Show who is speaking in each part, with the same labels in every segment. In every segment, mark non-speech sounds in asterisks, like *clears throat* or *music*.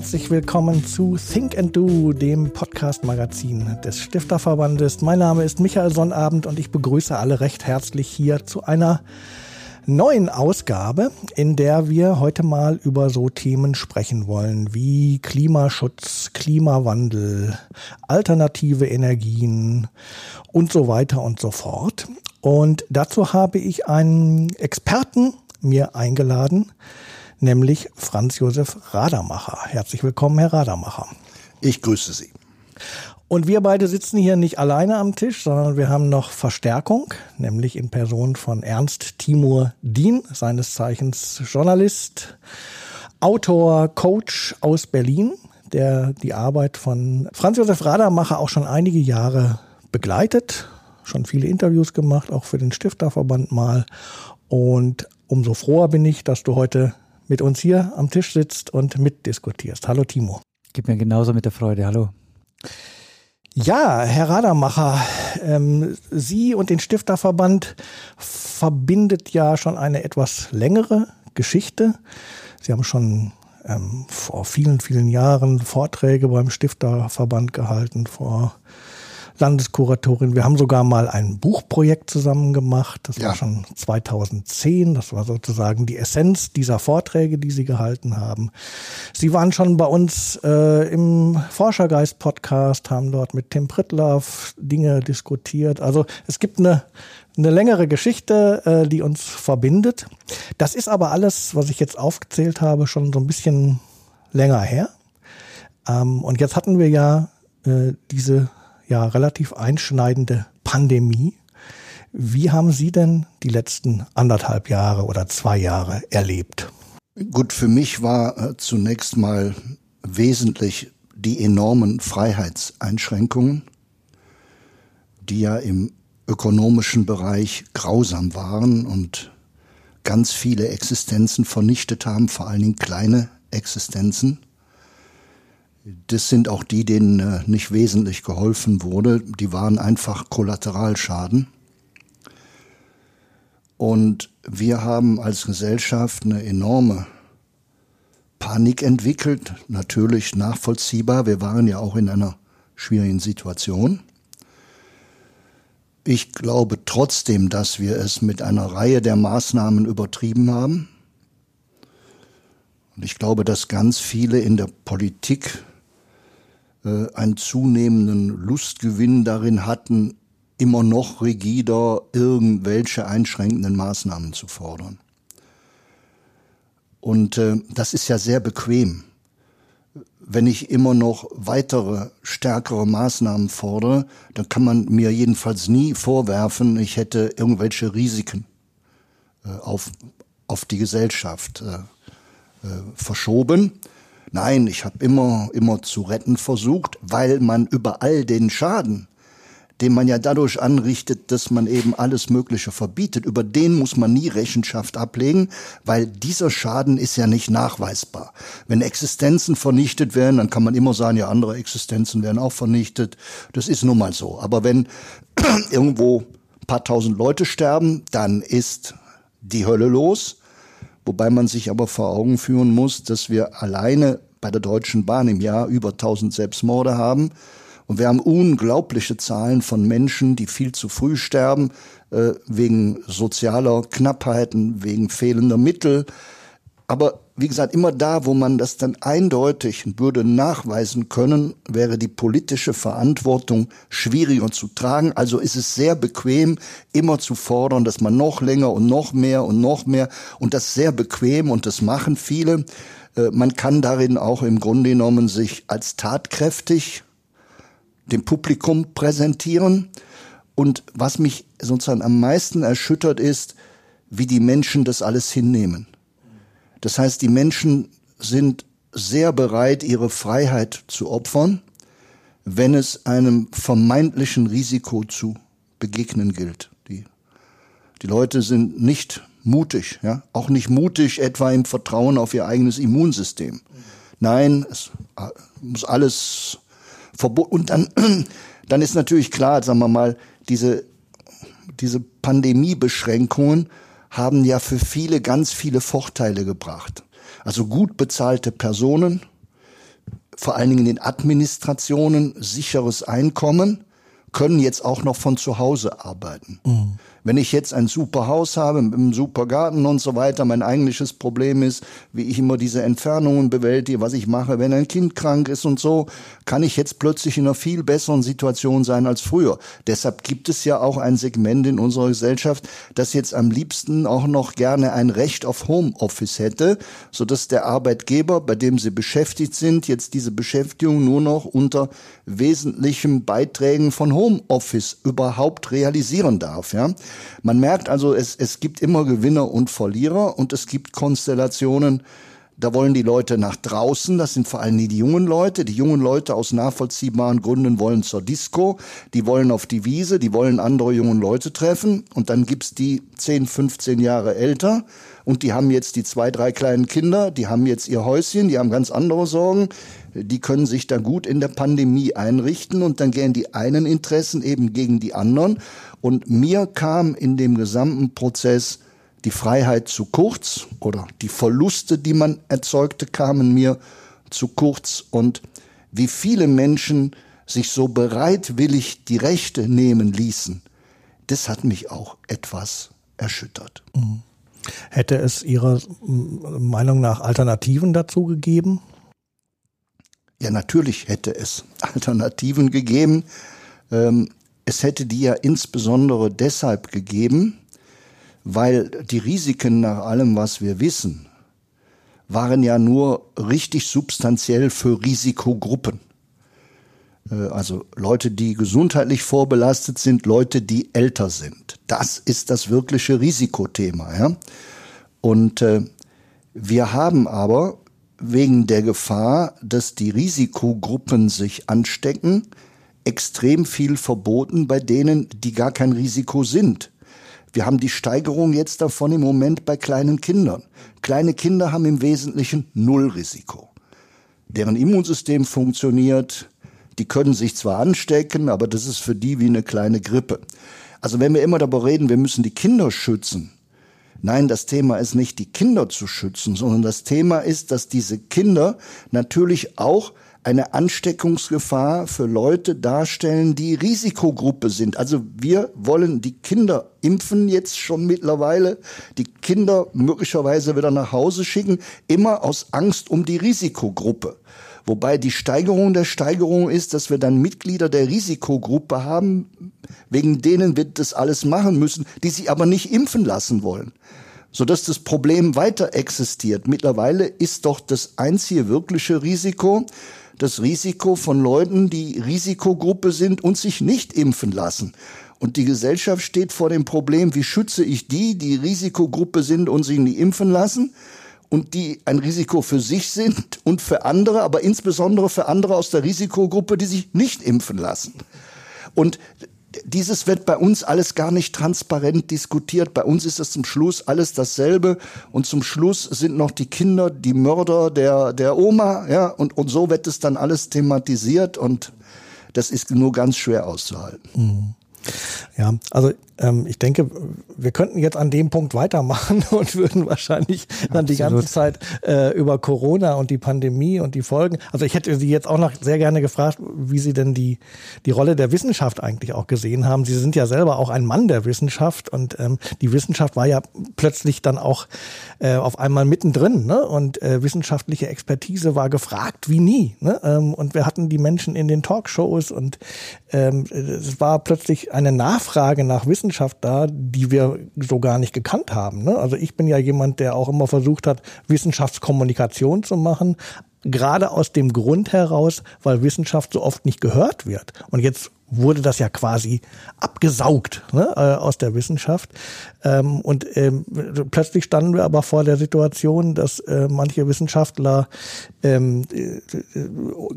Speaker 1: Herzlich willkommen zu Think and Do, dem Podcast-Magazin des Stifterverbandes. Mein Name ist Michael Sonnabend und ich begrüße alle recht herzlich hier zu einer neuen Ausgabe, in der wir heute mal über so Themen sprechen wollen wie Klimaschutz, Klimawandel, alternative Energien und so weiter und so fort. Und dazu habe ich einen Experten mir eingeladen, nämlich Franz Josef Radermacher. Herzlich willkommen, Herr Radermacher.
Speaker 2: Ich grüße Sie.
Speaker 1: Und wir beide sitzen hier nicht alleine am Tisch, sondern wir haben noch Verstärkung, nämlich in Person von Ernst Timur Dien, seines Zeichens Journalist, Autor, Coach aus Berlin, der die Arbeit von Franz Josef Radermacher auch schon einige Jahre begleitet, schon viele Interviews gemacht, auch für den Stifterverband mal. Und umso froher bin ich, dass du heute mit uns hier am Tisch sitzt und mitdiskutierst. Hallo Timo.
Speaker 3: Gib mir genauso mit der Freude. Hallo.
Speaker 1: Ja, Herr Radermacher, ähm, Sie und den Stifterverband verbindet ja schon eine etwas längere Geschichte. Sie haben schon ähm, vor vielen, vielen Jahren Vorträge beim Stifterverband gehalten, vor Landeskuratorin. Wir haben sogar mal ein Buchprojekt zusammen gemacht. Das ja. war schon 2010. Das war sozusagen die Essenz dieser Vorträge, die Sie gehalten haben. Sie waren schon bei uns äh, im Forschergeist-Podcast, haben dort mit Tim Pritlaff Dinge diskutiert. Also es gibt eine eine längere Geschichte, äh, die uns verbindet. Das ist aber alles, was ich jetzt aufgezählt habe, schon so ein bisschen länger her. Ähm, und jetzt hatten wir ja äh, diese ja relativ einschneidende Pandemie. Wie haben Sie denn die letzten anderthalb Jahre oder zwei Jahre erlebt?
Speaker 2: Gut, für mich war äh, zunächst mal wesentlich die enormen Freiheitseinschränkungen, die ja im ökonomischen Bereich grausam waren und ganz viele Existenzen vernichtet haben, vor allen Dingen kleine Existenzen. Das sind auch die, denen äh, nicht wesentlich geholfen wurde. Die waren einfach Kollateralschaden. Und wir haben als Gesellschaft eine enorme Panik entwickelt, natürlich nachvollziehbar. Wir waren ja auch in einer schwierigen Situation. Ich glaube trotzdem, dass wir es mit einer Reihe der Maßnahmen übertrieben haben. Und ich glaube, dass ganz viele in der Politik einen zunehmenden Lustgewinn darin hatten, immer noch rigider irgendwelche einschränkenden Maßnahmen zu fordern. Und äh, das ist ja sehr bequem. Wenn ich immer noch weitere, stärkere Maßnahmen fordere, dann kann man mir jedenfalls nie vorwerfen, ich hätte irgendwelche Risiken äh, auf, auf die Gesellschaft äh, äh, verschoben. Nein, ich habe immer, immer zu retten versucht, weil man überall den Schaden, den man ja dadurch anrichtet, dass man eben alles Mögliche verbietet, über den muss man nie Rechenschaft ablegen, weil dieser Schaden ist ja nicht nachweisbar. Wenn Existenzen vernichtet werden, dann kann man immer sagen, ja, andere Existenzen werden auch vernichtet. Das ist nun mal so. Aber wenn *clears throat* irgendwo ein paar tausend Leute sterben, dann ist die Hölle los. Wobei man sich aber vor Augen führen muss, dass wir alleine bei der Deutschen Bahn im Jahr über 1000 Selbstmorde haben. Und wir haben unglaubliche Zahlen von Menschen, die viel zu früh sterben, äh, wegen sozialer Knappheiten, wegen fehlender Mittel. Aber wie gesagt, immer da, wo man das dann eindeutig würde nachweisen können, wäre die politische Verantwortung schwieriger zu tragen. Also ist es sehr bequem, immer zu fordern, dass man noch länger und noch mehr und noch mehr und das sehr bequem und das machen viele. Äh, man kann darin auch im Grunde genommen sich als tatkräftig dem Publikum präsentieren. Und was mich sozusagen am meisten erschüttert ist, wie die Menschen das alles hinnehmen. Das heißt, die Menschen sind sehr bereit, ihre Freiheit zu opfern, wenn es einem vermeintlichen Risiko zu begegnen gilt. Die, die Leute sind nicht mutig, ja, auch nicht mutig etwa im Vertrauen auf ihr eigenes Immunsystem. Nein, es muss alles verboten. Und dann, *clears throat* dann ist natürlich klar, sagen wir mal, diese, diese Pandemiebeschränkungen haben ja für viele ganz viele Vorteile gebracht. Also gut bezahlte Personen, vor allen Dingen in den Administrationen, sicheres Einkommen, können jetzt auch noch von zu Hause arbeiten. Mhm. Wenn ich jetzt ein super Haus habe, mit einem super Garten und so weiter, mein eigentliches Problem ist, wie ich immer diese Entfernungen bewältige, was ich mache, wenn ein Kind krank ist und so, kann ich jetzt plötzlich in einer viel besseren Situation sein als früher. Deshalb gibt es ja auch ein Segment in unserer Gesellschaft, das jetzt am liebsten auch noch gerne ein Recht auf Homeoffice hätte, so dass der Arbeitgeber, bei dem sie beschäftigt sind, jetzt diese Beschäftigung nur noch unter wesentlichen Beiträgen von Homeoffice überhaupt realisieren darf, ja. Man merkt also, es, es gibt immer Gewinner und Verlierer und es gibt Konstellationen, da wollen die Leute nach draußen, das sind vor allem die jungen Leute. Die jungen Leute aus nachvollziehbaren Gründen wollen zur Disco, die wollen auf die Wiese, die wollen andere jungen Leute treffen. Und dann gibt's die 10, 15 Jahre älter und die haben jetzt die zwei, drei kleinen Kinder, die haben jetzt ihr Häuschen, die haben ganz andere Sorgen. Die können sich da gut in der Pandemie einrichten und dann gehen die einen Interessen eben gegen die anderen. Und mir kam in dem gesamten Prozess die Freiheit zu kurz oder die Verluste, die man erzeugte, kamen mir zu kurz und wie viele Menschen sich so bereitwillig die Rechte nehmen ließen, das hat mich auch etwas erschüttert. Mhm.
Speaker 1: Hätte es Ihrer Meinung nach Alternativen dazu gegeben?
Speaker 2: Ja, natürlich hätte es *laughs* Alternativen gegeben. Ähm, es hätte die ja insbesondere deshalb gegeben, weil die Risiken nach allem, was wir wissen, waren ja nur richtig substanziell für Risikogruppen. Äh, also Leute, die gesundheitlich vorbelastet sind, Leute, die älter sind. Das ist das wirkliche Risikothema. Ja? Und äh, wir haben aber wegen der Gefahr, dass die Risikogruppen sich anstecken, extrem viel verboten bei denen, die gar kein Risiko sind. Wir haben die Steigerung jetzt davon im Moment bei kleinen Kindern. Kleine Kinder haben im Wesentlichen Nullrisiko. Deren Immunsystem funktioniert, die können sich zwar anstecken, aber das ist für die wie eine kleine Grippe. Also wenn wir immer darüber reden, wir müssen die Kinder schützen, Nein, das Thema ist nicht, die Kinder zu schützen, sondern das Thema ist, dass diese Kinder natürlich auch eine Ansteckungsgefahr für Leute darstellen, die Risikogruppe sind. Also wir wollen die Kinder impfen jetzt schon mittlerweile, die Kinder möglicherweise wieder nach Hause schicken, immer aus Angst um die Risikogruppe. Wobei die Steigerung der Steigerung ist, dass wir dann Mitglieder der Risikogruppe haben, wegen denen wir das alles machen müssen, die sich aber nicht impfen lassen wollen sodass das Problem weiter existiert. Mittlerweile ist doch das einzige wirkliche Risiko, das Risiko von Leuten, die Risikogruppe sind und sich nicht impfen lassen. Und die Gesellschaft steht vor dem Problem, wie schütze ich die, die Risikogruppe sind und sich nicht impfen lassen und die ein Risiko für sich sind und für andere, aber insbesondere für andere aus der Risikogruppe, die sich nicht impfen lassen. Und dieses wird bei uns alles gar nicht transparent diskutiert. Bei uns ist es zum Schluss alles dasselbe. Und zum Schluss sind noch die Kinder die Mörder der, der Oma. Ja, und, und so wird es dann alles thematisiert. Und das ist nur ganz schwer auszuhalten.
Speaker 1: Mhm. Ja, also ich denke, wir könnten jetzt an dem Punkt weitermachen *laughs* und würden wahrscheinlich dann Absolut. die ganze Zeit äh, über Corona und die Pandemie und die Folgen. Also ich hätte Sie jetzt auch noch sehr gerne gefragt, wie Sie denn die, die Rolle der Wissenschaft eigentlich auch gesehen haben. Sie sind ja selber auch ein Mann der Wissenschaft und ähm, die Wissenschaft war ja plötzlich dann auch äh, auf einmal mittendrin ne? und äh, wissenschaftliche Expertise war gefragt wie nie. Ne? Ähm, und wir hatten die Menschen in den Talkshows und ähm, es war plötzlich eine Nachfrage nach Wissenschaft Wissenschaft da, die wir so gar nicht gekannt haben. Ne? Also ich bin ja jemand, der auch immer versucht hat, Wissenschaftskommunikation zu machen, gerade aus dem Grund heraus, weil Wissenschaft so oft nicht gehört wird. Und jetzt wurde das ja quasi abgesaugt ne, äh, aus der Wissenschaft. Ähm, und ähm, plötzlich standen wir aber vor der Situation, dass äh, manche Wissenschaftler ähm, äh,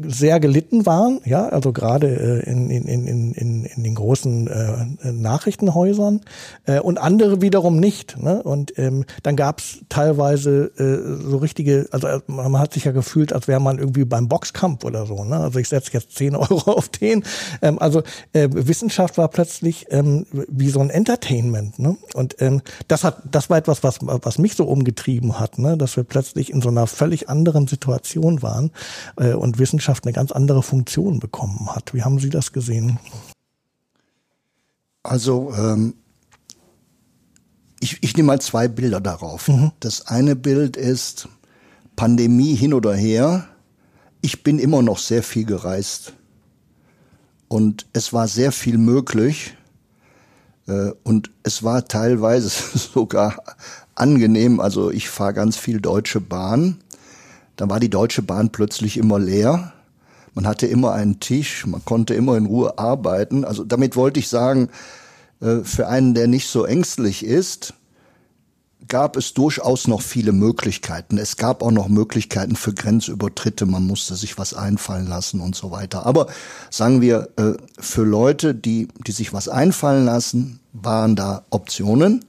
Speaker 1: sehr gelitten waren, ja, also gerade äh, in, in, in, in, in den großen äh, Nachrichtenhäusern äh, und andere wiederum nicht. Ne? Und ähm, dann gab es teilweise äh, so richtige, also äh, man hat sich ja gefühlt, als wäre man irgendwie beim Boxkampf oder so. Ne? Also ich setze jetzt 10 *laughs* Euro auf den. Ähm, also Also äh, Wissenschaft war plötzlich ähm, wie so ein Entertainment. Ne? Und ähm, das hat, das war etwas, was, was mich so umgetrieben hat, ne? dass wir plötzlich in so einer völlig anderen Situation waren äh, und Wissenschaft eine ganz andere Funktion bekommen hat. Wie haben Sie das gesehen?
Speaker 2: Also ähm, ich, ich nehme mal zwei Bilder darauf. Mhm. Das eine Bild ist Pandemie hin oder her. Ich bin immer noch sehr viel gereist und es war sehr viel möglich äh, und es war teilweise *laughs* sogar angenehm. Also ich fahre ganz viel Deutsche Bahn. Da war die Deutsche Bahn plötzlich immer leer. Man hatte immer einen Tisch, man konnte immer in Ruhe arbeiten. Also damit wollte ich sagen, äh, für einen, der nicht so ängstlich ist, gab es durchaus noch viele Möglichkeiten. Es gab auch noch Möglichkeiten für Grenzübertritte. Man musste sich was einfallen lassen und so weiter. Aber sagen wir, äh, für Leute, die, die sich was einfallen lassen, waren da Optionen.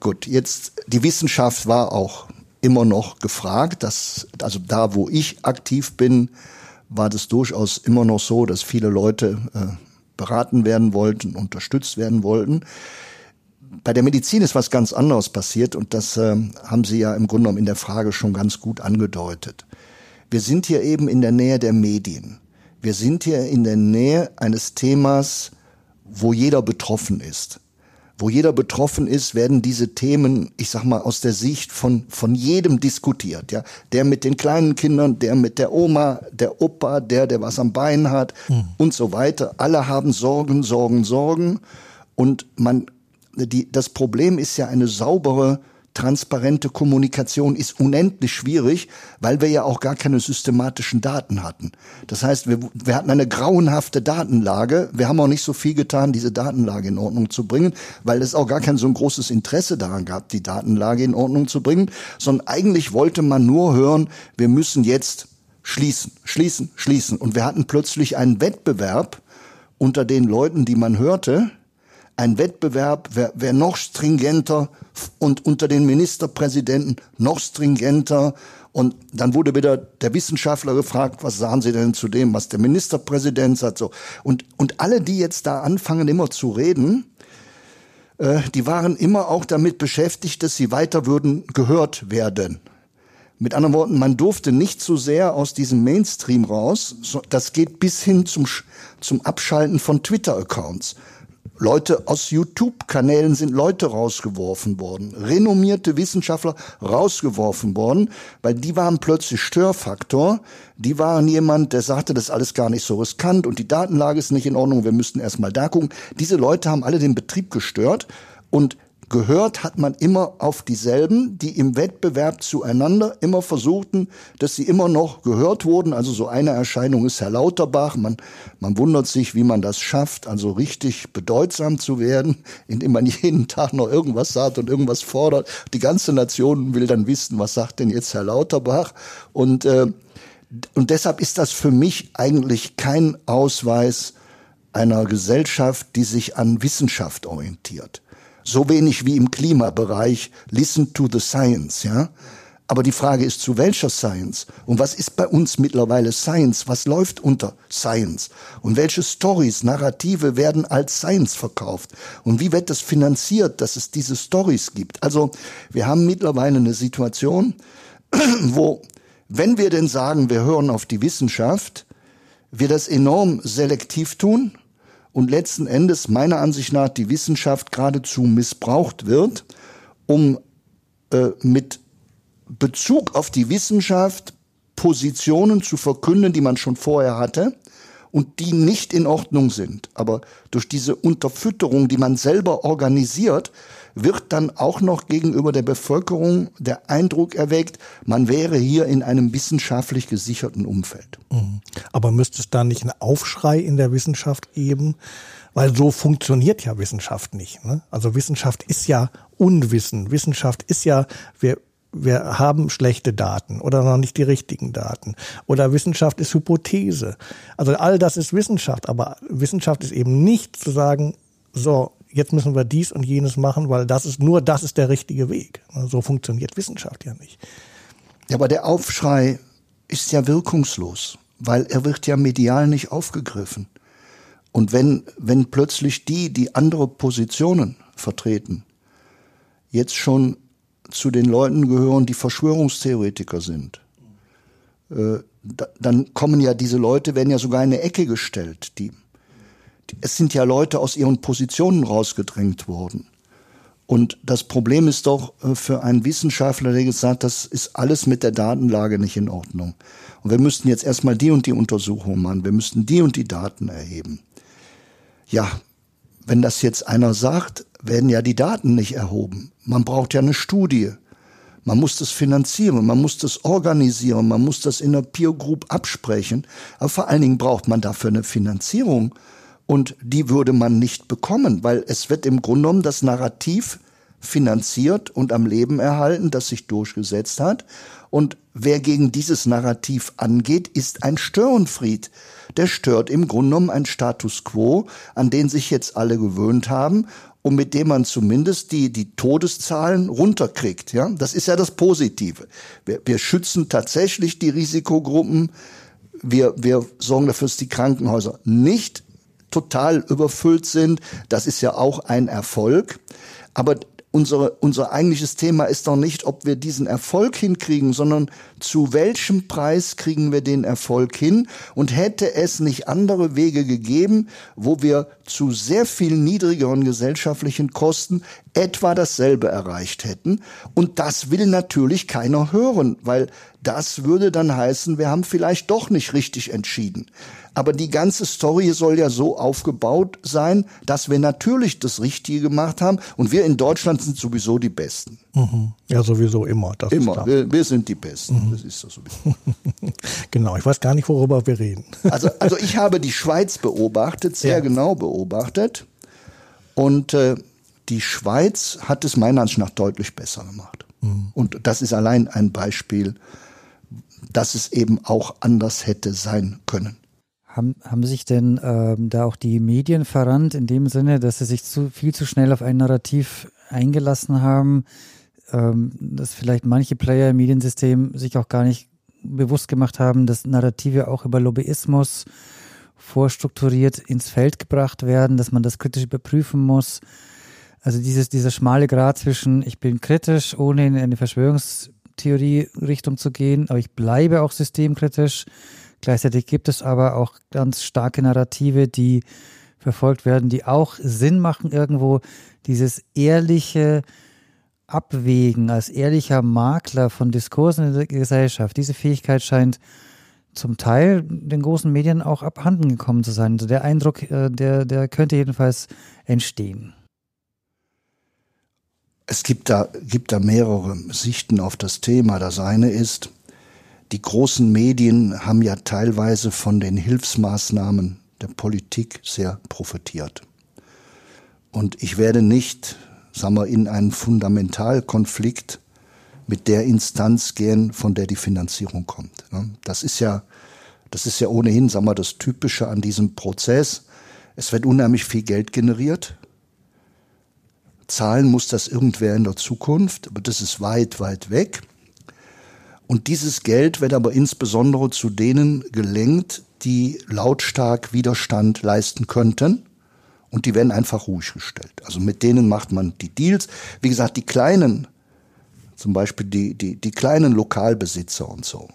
Speaker 2: Gut, jetzt die Wissenschaft war auch immer noch gefragt. Dass, also da, wo ich aktiv bin, war das durchaus immer noch so, dass viele Leute äh, beraten werden wollten, unterstützt werden wollten. Bei der Medizin ist was ganz anderes passiert und das äh, haben Sie ja im Grunde genommen in der Frage schon ganz gut angedeutet. Wir sind hier eben in der Nähe der Medien. Wir sind hier in der Nähe eines Themas, wo jeder betroffen ist wo jeder betroffen ist, werden diese Themen, ich sag mal, aus der Sicht von, von jedem diskutiert, ja. Der mit den kleinen Kindern, der mit der Oma, der Opa, der, der was am Bein hat hm. und so weiter. Alle haben Sorgen, Sorgen, Sorgen. Und man, die, das Problem ist ja eine saubere transparente Kommunikation ist unendlich schwierig, weil wir ja auch gar keine systematischen Daten hatten. Das heißt, wir, wir hatten eine grauenhafte Datenlage. Wir haben auch nicht so viel getan, diese Datenlage in Ordnung zu bringen, weil es auch gar kein so ein großes Interesse daran gab, die Datenlage in Ordnung zu bringen, sondern eigentlich wollte man nur hören, wir müssen jetzt schließen, schließen, schließen. Und wir hatten plötzlich einen Wettbewerb unter den Leuten, die man hörte, ein Wettbewerb, wer, wer noch stringenter und unter den Ministerpräsidenten noch stringenter. Und dann wurde wieder der Wissenschaftler gefragt, was sagen Sie denn zu dem, was der Ministerpräsident sagt, so. Und, und alle, die jetzt da anfangen, immer zu reden, äh, die waren immer auch damit beschäftigt, dass sie weiter würden gehört werden. Mit anderen Worten, man durfte nicht so sehr aus diesem Mainstream raus. Das geht bis hin zum, zum Abschalten von Twitter-Accounts. Leute aus YouTube-Kanälen sind Leute rausgeworfen worden, renommierte Wissenschaftler rausgeworfen worden, weil die waren plötzlich Störfaktor. Die waren jemand, der sagte, das ist alles gar nicht so riskant und die Datenlage ist nicht in Ordnung, wir müssten erstmal da gucken. Diese Leute haben alle den Betrieb gestört und gehört hat man immer auf dieselben, die im Wettbewerb zueinander immer versuchten, dass sie immer noch gehört wurden. Also so eine Erscheinung ist Herr Lauterbach. Man, man wundert sich, wie man das schafft, also richtig bedeutsam zu werden, *laughs* indem man jeden Tag noch irgendwas sagt und irgendwas fordert. Die ganze Nation will dann wissen, was sagt denn jetzt Herr Lauterbach? Und, äh, und deshalb ist das für mich eigentlich kein Ausweis einer Gesellschaft, die sich an Wissenschaft orientiert so wenig wie im Klimabereich. Listen to the science, ja. Aber die Frage ist, zu welcher Science? Und was ist bei uns mittlerweile Science? Was läuft unter Science? Und welche Stories, Narrative werden als Science verkauft? Und wie wird das finanziert, dass es diese Stories gibt? Also, wir haben mittlerweile eine Situation, *clears throat* wo, wenn wir denn sagen, wir hören auf die Wissenschaft, wir das enorm selektiv tun und letzten Endes meiner Ansicht nach die Wissenschaft geradezu missbraucht wird, um äh, mit Bezug auf die Wissenschaft Positionen zu verkünden, die man schon vorher hatte und die nicht in Ordnung sind. Aber durch diese Unterfütterung, die man selber organisiert, wird dann auch noch gegenüber der Bevölkerung der Eindruck erweckt, man wäre hier in einem wissenschaftlich gesicherten Umfeld.
Speaker 1: Mhm. Aber müsste es da nicht einen Aufschrei in der Wissenschaft geben? Weil so funktioniert ja Wissenschaft nicht. Ne? Also Wissenschaft ist ja Unwissen. Wissenschaft ist ja, wir, wir haben schlechte Daten oder noch nicht die richtigen Daten. Oder Wissenschaft ist Hypothese. Also all das ist Wissenschaft. Aber Wissenschaft ist eben nicht zu sagen, so, jetzt müssen wir dies und jenes machen, weil das ist nur das ist der richtige Weg. So funktioniert Wissenschaft ja nicht.
Speaker 2: Ja, aber der Aufschrei ist ja wirkungslos, weil er wird ja medial nicht aufgegriffen. Und wenn, wenn plötzlich die, die andere Positionen vertreten, jetzt schon zu den Leuten gehören, die Verschwörungstheoretiker sind, äh, da, dann kommen ja diese Leute, werden ja sogar in eine Ecke gestellt. Die, es sind ja Leute aus ihren Positionen rausgedrängt worden. Und das Problem ist doch äh, für einen Wissenschaftler, der gesagt, das ist alles mit der Datenlage nicht in Ordnung. Und wir müssten jetzt erstmal die und die Untersuchung machen, wir müssten die und die Daten erheben. Ja, wenn das jetzt einer sagt, werden ja die Daten nicht erhoben. Man braucht ja eine Studie. Man muss das finanzieren, man muss das organisieren, man muss das in einer Peer Group absprechen. Aber vor allen Dingen braucht man dafür eine Finanzierung. Und die würde man nicht bekommen, weil es wird im Grunde genommen das Narrativ finanziert und am Leben erhalten, das sich durchgesetzt hat. Und wer gegen dieses Narrativ angeht, ist ein Störenfried. Der stört im Grunde genommen ein Status quo, an den sich jetzt alle gewöhnt haben und mit dem man zumindest die, die Todeszahlen runterkriegt. Ja, das ist ja das Positive. Wir, wir schützen tatsächlich die Risikogruppen. Wir, wir sorgen dafür, dass die Krankenhäuser nicht total überfüllt sind. Das ist ja auch ein Erfolg. Aber unsere, unser eigentliches Thema ist doch nicht, ob wir diesen Erfolg hinkriegen, sondern zu welchem Preis kriegen wir den Erfolg hin? Und hätte es nicht andere Wege gegeben, wo wir zu sehr viel niedrigeren gesellschaftlichen Kosten etwa dasselbe erreicht hätten? Und das will natürlich keiner hören, weil das würde dann heißen, wir haben vielleicht doch nicht richtig entschieden. Aber die ganze Story soll ja so aufgebaut sein, dass wir natürlich das Richtige gemacht haben. Und wir in Deutschland sind sowieso die Besten.
Speaker 1: Mhm. Ja, sowieso immer.
Speaker 2: Das immer. Wir, wir, sind die Besten. Mhm. Das ist so. *laughs*
Speaker 1: genau. Ich weiß gar nicht, worüber wir reden. *laughs*
Speaker 2: also, also ich habe die Schweiz beobachtet, sehr ja. genau beobachtet. Und äh, die Schweiz hat es meiner Ansicht nach deutlich besser gemacht. Mhm. Und das ist allein ein Beispiel, dass es eben auch anders hätte sein können.
Speaker 3: Haben, haben sich denn ähm, da auch die Medien verrannt in dem Sinne, dass sie sich zu viel zu schnell auf ein Narrativ eingelassen haben, ähm, dass vielleicht manche Player im Mediensystem sich auch gar nicht bewusst gemacht haben, dass Narrative auch über Lobbyismus vorstrukturiert ins Feld gebracht werden, dass man das kritisch überprüfen muss. Also dieses, dieser schmale Grad zwischen ich bin kritisch, ohne in eine Verschwörungstheorie-Richtung zu gehen, aber ich bleibe auch systemkritisch Gleichzeitig gibt es aber auch ganz starke Narrative, die verfolgt werden, die auch Sinn machen irgendwo. Dieses ehrliche Abwägen als ehrlicher Makler von Diskursen in der Gesellschaft, diese Fähigkeit scheint zum Teil den großen Medien auch abhanden gekommen zu sein. Also der Eindruck, äh, der, der könnte jedenfalls entstehen.
Speaker 2: Es gibt da, gibt da mehrere Sichten auf das Thema. Das eine ist, die großen Medien haben ja teilweise von den Hilfsmaßnahmen der Politik sehr profitiert. Und ich werde nicht, sagen wir, in einen Fundamentalkonflikt mit der Instanz gehen, von der die Finanzierung kommt. Das ist ja, das ist ja ohnehin, sagen wir, das Typische an diesem Prozess. Es wird unheimlich viel Geld generiert. Zahlen muss das irgendwer in der Zukunft, aber das ist weit, weit weg. Und dieses Geld wird aber insbesondere zu denen gelenkt, die lautstark Widerstand leisten könnten. Und die werden einfach ruhig gestellt. Also mit denen macht man die Deals. Wie gesagt, die kleinen, zum Beispiel die, die, die kleinen Lokalbesitzer und so,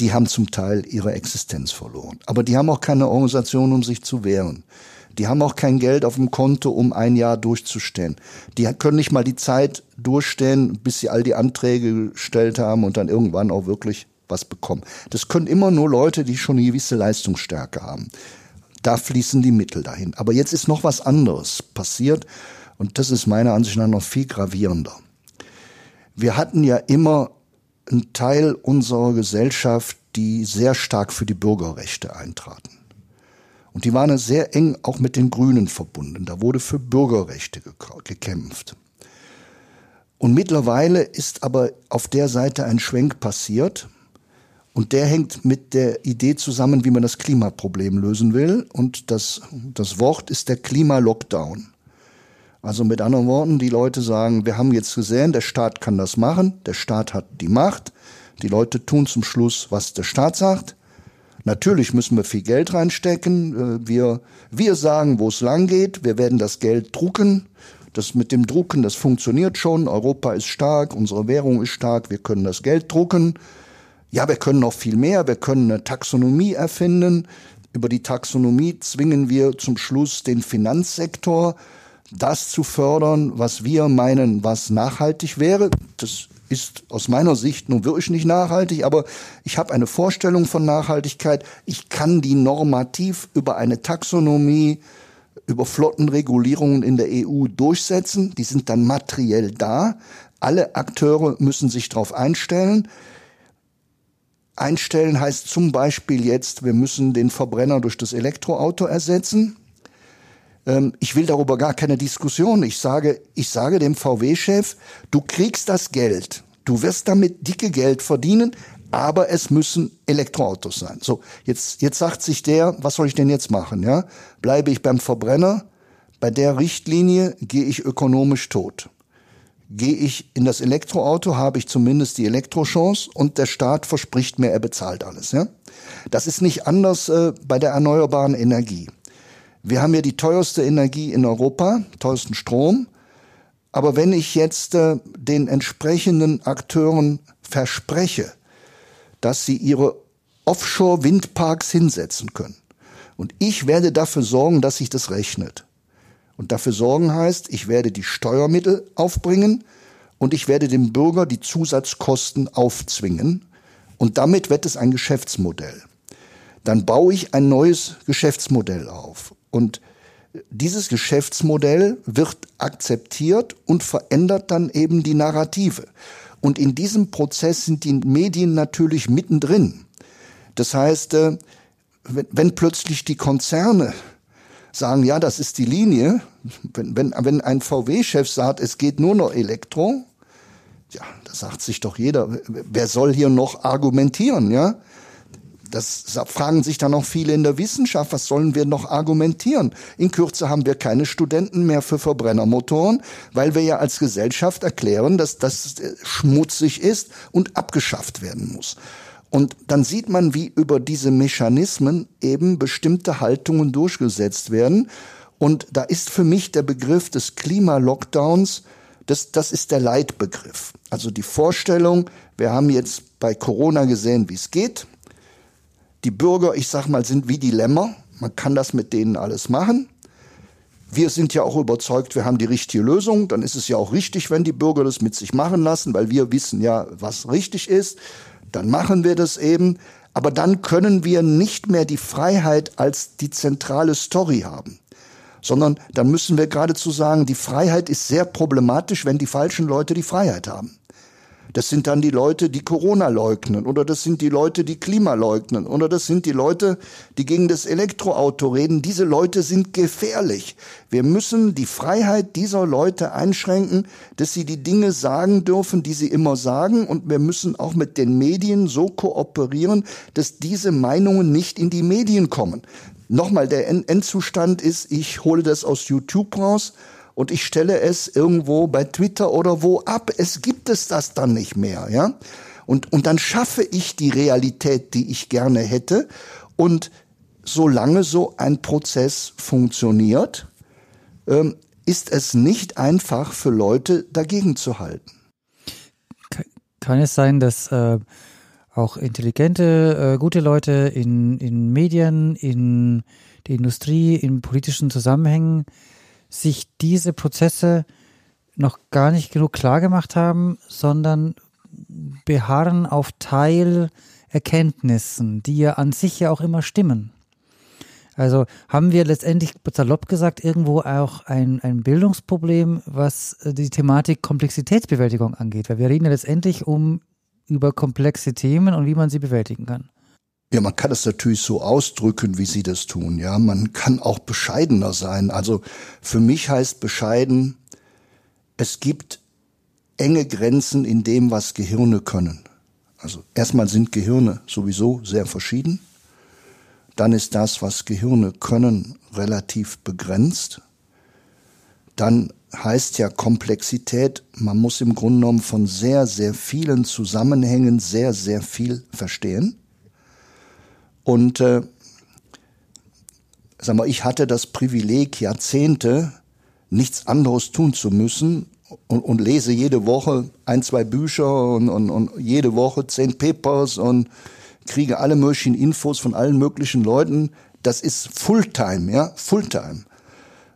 Speaker 2: die haben zum Teil ihre Existenz verloren. Aber die haben auch keine Organisation, um sich zu wehren. Die haben auch kein Geld auf dem Konto, um ein Jahr durchzustehen. Die können nicht mal die Zeit durchstehen, bis sie all die Anträge gestellt haben und dann irgendwann auch wirklich was bekommen. Das können immer nur Leute, die schon eine gewisse Leistungsstärke haben. Da fließen die Mittel dahin. Aber jetzt ist noch was anderes passiert und das ist meiner Ansicht nach noch viel gravierender. Wir hatten ja immer einen Teil unserer Gesellschaft, die sehr stark für die Bürgerrechte eintraten. Und die waren sehr eng auch mit den Grünen verbunden. Da wurde für Bürgerrechte gekämpft. Und mittlerweile ist aber auf der Seite ein Schwenk passiert. Und der hängt mit der Idee zusammen, wie man das Klimaproblem lösen will. Und das, das Wort ist der Klimalockdown. Also mit anderen Worten, die Leute sagen, wir haben jetzt gesehen, der Staat kann das machen, der Staat hat die Macht, die Leute tun zum Schluss, was der Staat sagt. Natürlich müssen wir viel Geld reinstecken. Äh, wir, wir sagen, wo es lang geht. Wir werden das Geld drucken. Das mit dem Drucken, das funktioniert schon. Europa ist stark, unsere Währung ist stark, wir können das Geld drucken. Ja, wir können noch viel mehr. Wir können eine Taxonomie erfinden. Über die Taxonomie zwingen wir zum Schluss den Finanzsektor, das zu fördern, was wir meinen, was nachhaltig wäre. Das ist aus meiner Sicht nun wirklich nicht nachhaltig, aber ich habe eine Vorstellung von Nachhaltigkeit. Ich kann die normativ über eine Taxonomie, über Flottenregulierungen in der EU durchsetzen. Die sind dann materiell da. Alle Akteure müssen sich darauf einstellen. Einstellen heißt zum Beispiel jetzt, wir müssen den Verbrenner durch das Elektroauto ersetzen. Ähm, ich will darüber gar keine Diskussion. Ich sage, ich sage dem VW-Chef, du kriegst das Geld. Du wirst damit dicke Geld verdienen, aber es müssen Elektroautos sein. So, jetzt, jetzt sagt sich der, was soll ich denn jetzt machen, ja? Bleibe ich beim Verbrenner? Bei der Richtlinie gehe ich ökonomisch tot. Gehe ich in das Elektroauto, habe ich zumindest die Elektrochance und der Staat verspricht mir, er bezahlt alles. Ja? Das ist nicht anders äh, bei der erneuerbaren Energie. Wir haben ja die teuerste Energie in Europa, teuersten Strom. Aber wenn ich jetzt äh, den entsprechenden Akteuren verspreche, dass sie ihre Offshore-Windparks hinsetzen können, und ich werde dafür sorgen, dass sich das rechnet, und dafür sorgen heißt, ich werde die Steuermittel aufbringen und ich werde dem Bürger die Zusatzkosten aufzwingen. Und damit wird es ein Geschäftsmodell. Dann baue ich ein neues Geschäftsmodell auf. Und dieses Geschäftsmodell wird akzeptiert und verändert dann eben die Narrative. Und in diesem Prozess sind die Medien natürlich mittendrin. Das heißt, äh, wenn plötzlich die Konzerne sagen, ja, das ist die Linie. Wenn, wenn, wenn ein VW-Chef sagt, es geht nur noch Elektro, ja, da sagt sich doch jeder, wer soll hier noch argumentieren, ja? Das fragen sich dann auch viele in der Wissenschaft, was sollen wir noch argumentieren? In Kürze haben wir keine Studenten mehr für Verbrennermotoren, weil wir ja als Gesellschaft erklären, dass das schmutzig ist und abgeschafft werden muss. Und dann sieht man, wie über diese Mechanismen eben bestimmte Haltungen durchgesetzt werden. Und da ist für mich der Begriff des Klimalockdowns, das, das ist der Leitbegriff. Also die Vorstellung, wir haben jetzt bei Corona gesehen, wie es geht. Die Bürger, ich sag mal, sind wie die Lämmer. Man kann das mit denen alles machen. Wir sind ja auch überzeugt, wir haben die richtige Lösung. Dann ist es ja auch richtig, wenn die Bürger das mit sich machen lassen, weil wir wissen ja, was richtig ist dann machen wir das eben. Aber dann können wir nicht mehr die Freiheit als die zentrale Story haben sondern dann müssen wir geradezu sagen, die Freiheit ist sehr problematisch, wenn die falschen Leute die Freiheit haben. Das sind dann die Leute, die Corona leugnen oder das sind die Leute, die Klima leugnen oder das sind die Leute, die gegen das Elektroauto reden. Diese Leute sind gefährlich. Wir müssen die Freiheit dieser Leute einschränken, dass sie die Dinge sagen dürfen, die sie immer sagen und wir müssen auch mit den Medien so kooperieren, dass diese Meinungen nicht in die Medien kommen. Nochmal, der Endzustand ist, ich hole das aus YouTube raus und ich stelle es irgendwo bei Twitter oder wo ab. Es gibt es das dann nicht mehr, ja? Und, und dann schaffe ich die Realität, die ich gerne hätte. Und solange so ein Prozess funktioniert, ähm, ist es nicht einfach für Leute dagegen zu halten.
Speaker 3: Kann es sein, dass äh, auch intelligente, äh, gute Leute in, in Medien, in der Industrie, in politischen Zusammenhängen sich diese Prozesse noch gar nicht genug klar gemacht haben, sondern beharren auf Teilerkenntnissen, die ja an sich ja auch immer stimmen. Also haben wir letztendlich salopp gesagt irgendwo auch ein, ein Bildungsproblem, was die Thematik Komplexitätsbewältigung angeht, weil wir reden ja letztendlich um über komplexe Themen und wie man sie bewältigen kann.
Speaker 2: Ja, man kann es natürlich so ausdrücken, wie Sie das tun. Ja, man kann auch bescheidener sein. Also für mich heißt bescheiden, es gibt enge Grenzen in dem, was Gehirne können. Also erstmal sind Gehirne sowieso sehr verschieden. Dann ist das, was Gehirne können, relativ begrenzt. Dann heißt ja Komplexität, man muss im Grunde genommen von sehr, sehr vielen Zusammenhängen sehr, sehr viel verstehen. Und äh, sag mal, ich hatte das Privileg, Jahrzehnte nichts anderes tun zu müssen und, und lese jede Woche ein, zwei Bücher und, und, und jede Woche zehn Papers und kriege alle möglichen Infos von allen möglichen Leuten. Das ist Fulltime, ja, Fulltime.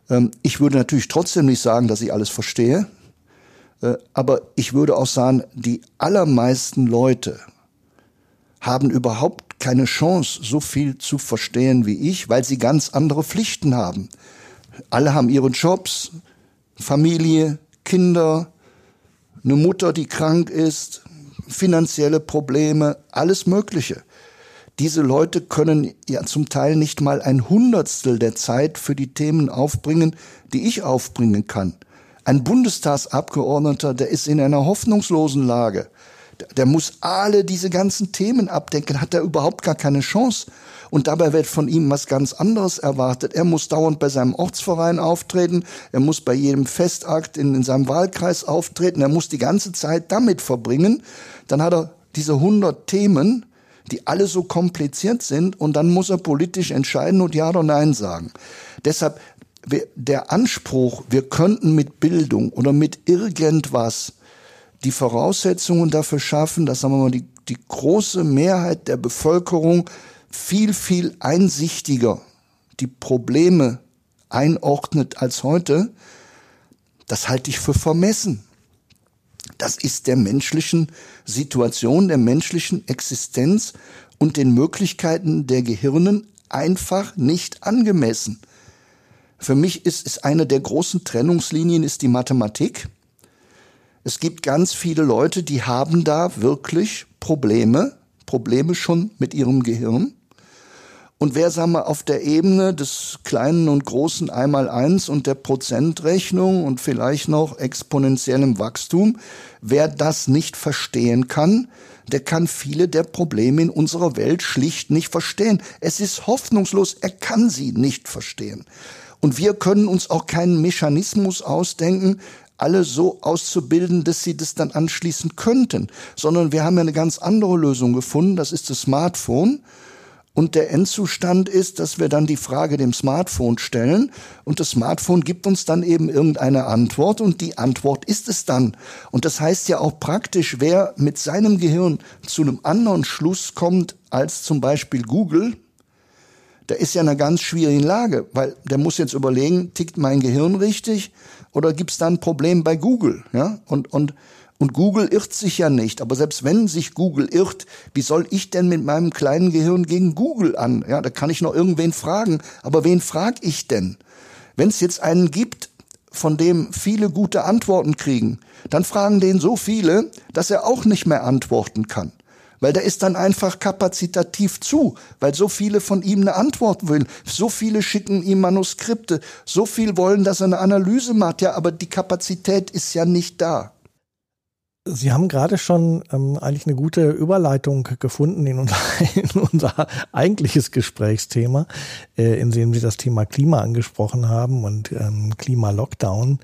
Speaker 2: Ähm, ich würde natürlich trotzdem nicht sagen, dass ich alles verstehe, äh, aber ich würde auch sagen, die allermeisten Leute haben überhaupt keine Chance, so viel zu verstehen wie ich, weil sie ganz andere Pflichten haben. Alle haben ihre Jobs, Familie, Kinder, eine Mutter, die krank ist, finanzielle Probleme, alles Mögliche. Diese Leute können ja zum Teil nicht mal ein Hundertstel der Zeit für die Themen aufbringen, die ich aufbringen kann. Ein Bundestagsabgeordneter, der ist in einer hoffnungslosen Lage. Der muss alle diese ganzen Themen abdenken, hat er überhaupt gar keine Chance. Und dabei wird von ihm was ganz anderes erwartet. Er muss dauernd bei seinem Ortsverein auftreten, er muss bei jedem Festakt in, in seinem Wahlkreis auftreten, er muss die ganze Zeit damit verbringen. Dann hat er diese 100 Themen, die alle so kompliziert sind und dann muss er politisch entscheiden und Ja oder Nein sagen. Deshalb der Anspruch, wir könnten mit Bildung oder mit irgendwas die Voraussetzungen dafür schaffen, dass sagen wir mal die, die große Mehrheit der Bevölkerung viel, viel einsichtiger die Probleme einordnet als heute, das halte ich für vermessen. Das ist der menschlichen Situation, der menschlichen Existenz und den Möglichkeiten der Gehirnen einfach nicht angemessen. Für mich ist, ist eine der großen Trennungslinien ist die Mathematik. Es gibt ganz viele Leute, die haben da wirklich Probleme, Probleme schon mit ihrem Gehirn. Und wer, sagen wir, auf der Ebene des kleinen und großen Einmaleins und der Prozentrechnung und vielleicht noch exponentiellem Wachstum, wer das nicht verstehen kann, der kann viele der Probleme in unserer Welt schlicht nicht verstehen. Es ist hoffnungslos, er kann sie nicht verstehen. Und wir können uns auch keinen Mechanismus ausdenken, alle so auszubilden, dass sie das dann anschließen könnten, sondern wir haben ja eine ganz andere Lösung gefunden, das ist das Smartphone. Und der Endzustand ist, dass wir dann die Frage dem Smartphone stellen. Und das Smartphone gibt uns dann eben irgendeine Antwort. Und die Antwort ist es dann. Und das heißt ja auch praktisch, wer mit seinem Gehirn zu einem anderen Schluss kommt als zum Beispiel Google, der ist ja in einer ganz schwierigen Lage, weil der muss jetzt überlegen, tickt mein Gehirn richtig oder gibt es da ein Problem bei Google? Ja? Und, und und Google irrt sich ja nicht. Aber selbst wenn sich Google irrt, wie soll ich denn mit meinem kleinen Gehirn gegen Google an? Ja, da kann ich noch irgendwen fragen. Aber wen frag ich denn? Wenn es jetzt einen gibt, von dem viele gute Antworten kriegen, dann fragen den so viele, dass er auch nicht mehr antworten kann. Weil der ist dann einfach kapazitativ zu, weil so viele von ihm eine Antwort wollen. So viele schicken ihm Manuskripte, so viel wollen, dass er eine Analyse macht. Ja, aber die Kapazität ist ja nicht da.
Speaker 1: Sie haben gerade schon ähm, eigentlich eine gute Überleitung gefunden in unser, *laughs* in unser eigentliches Gesprächsthema, äh, in dem Sie das Thema Klima angesprochen haben und ähm, Klima-Lockdown.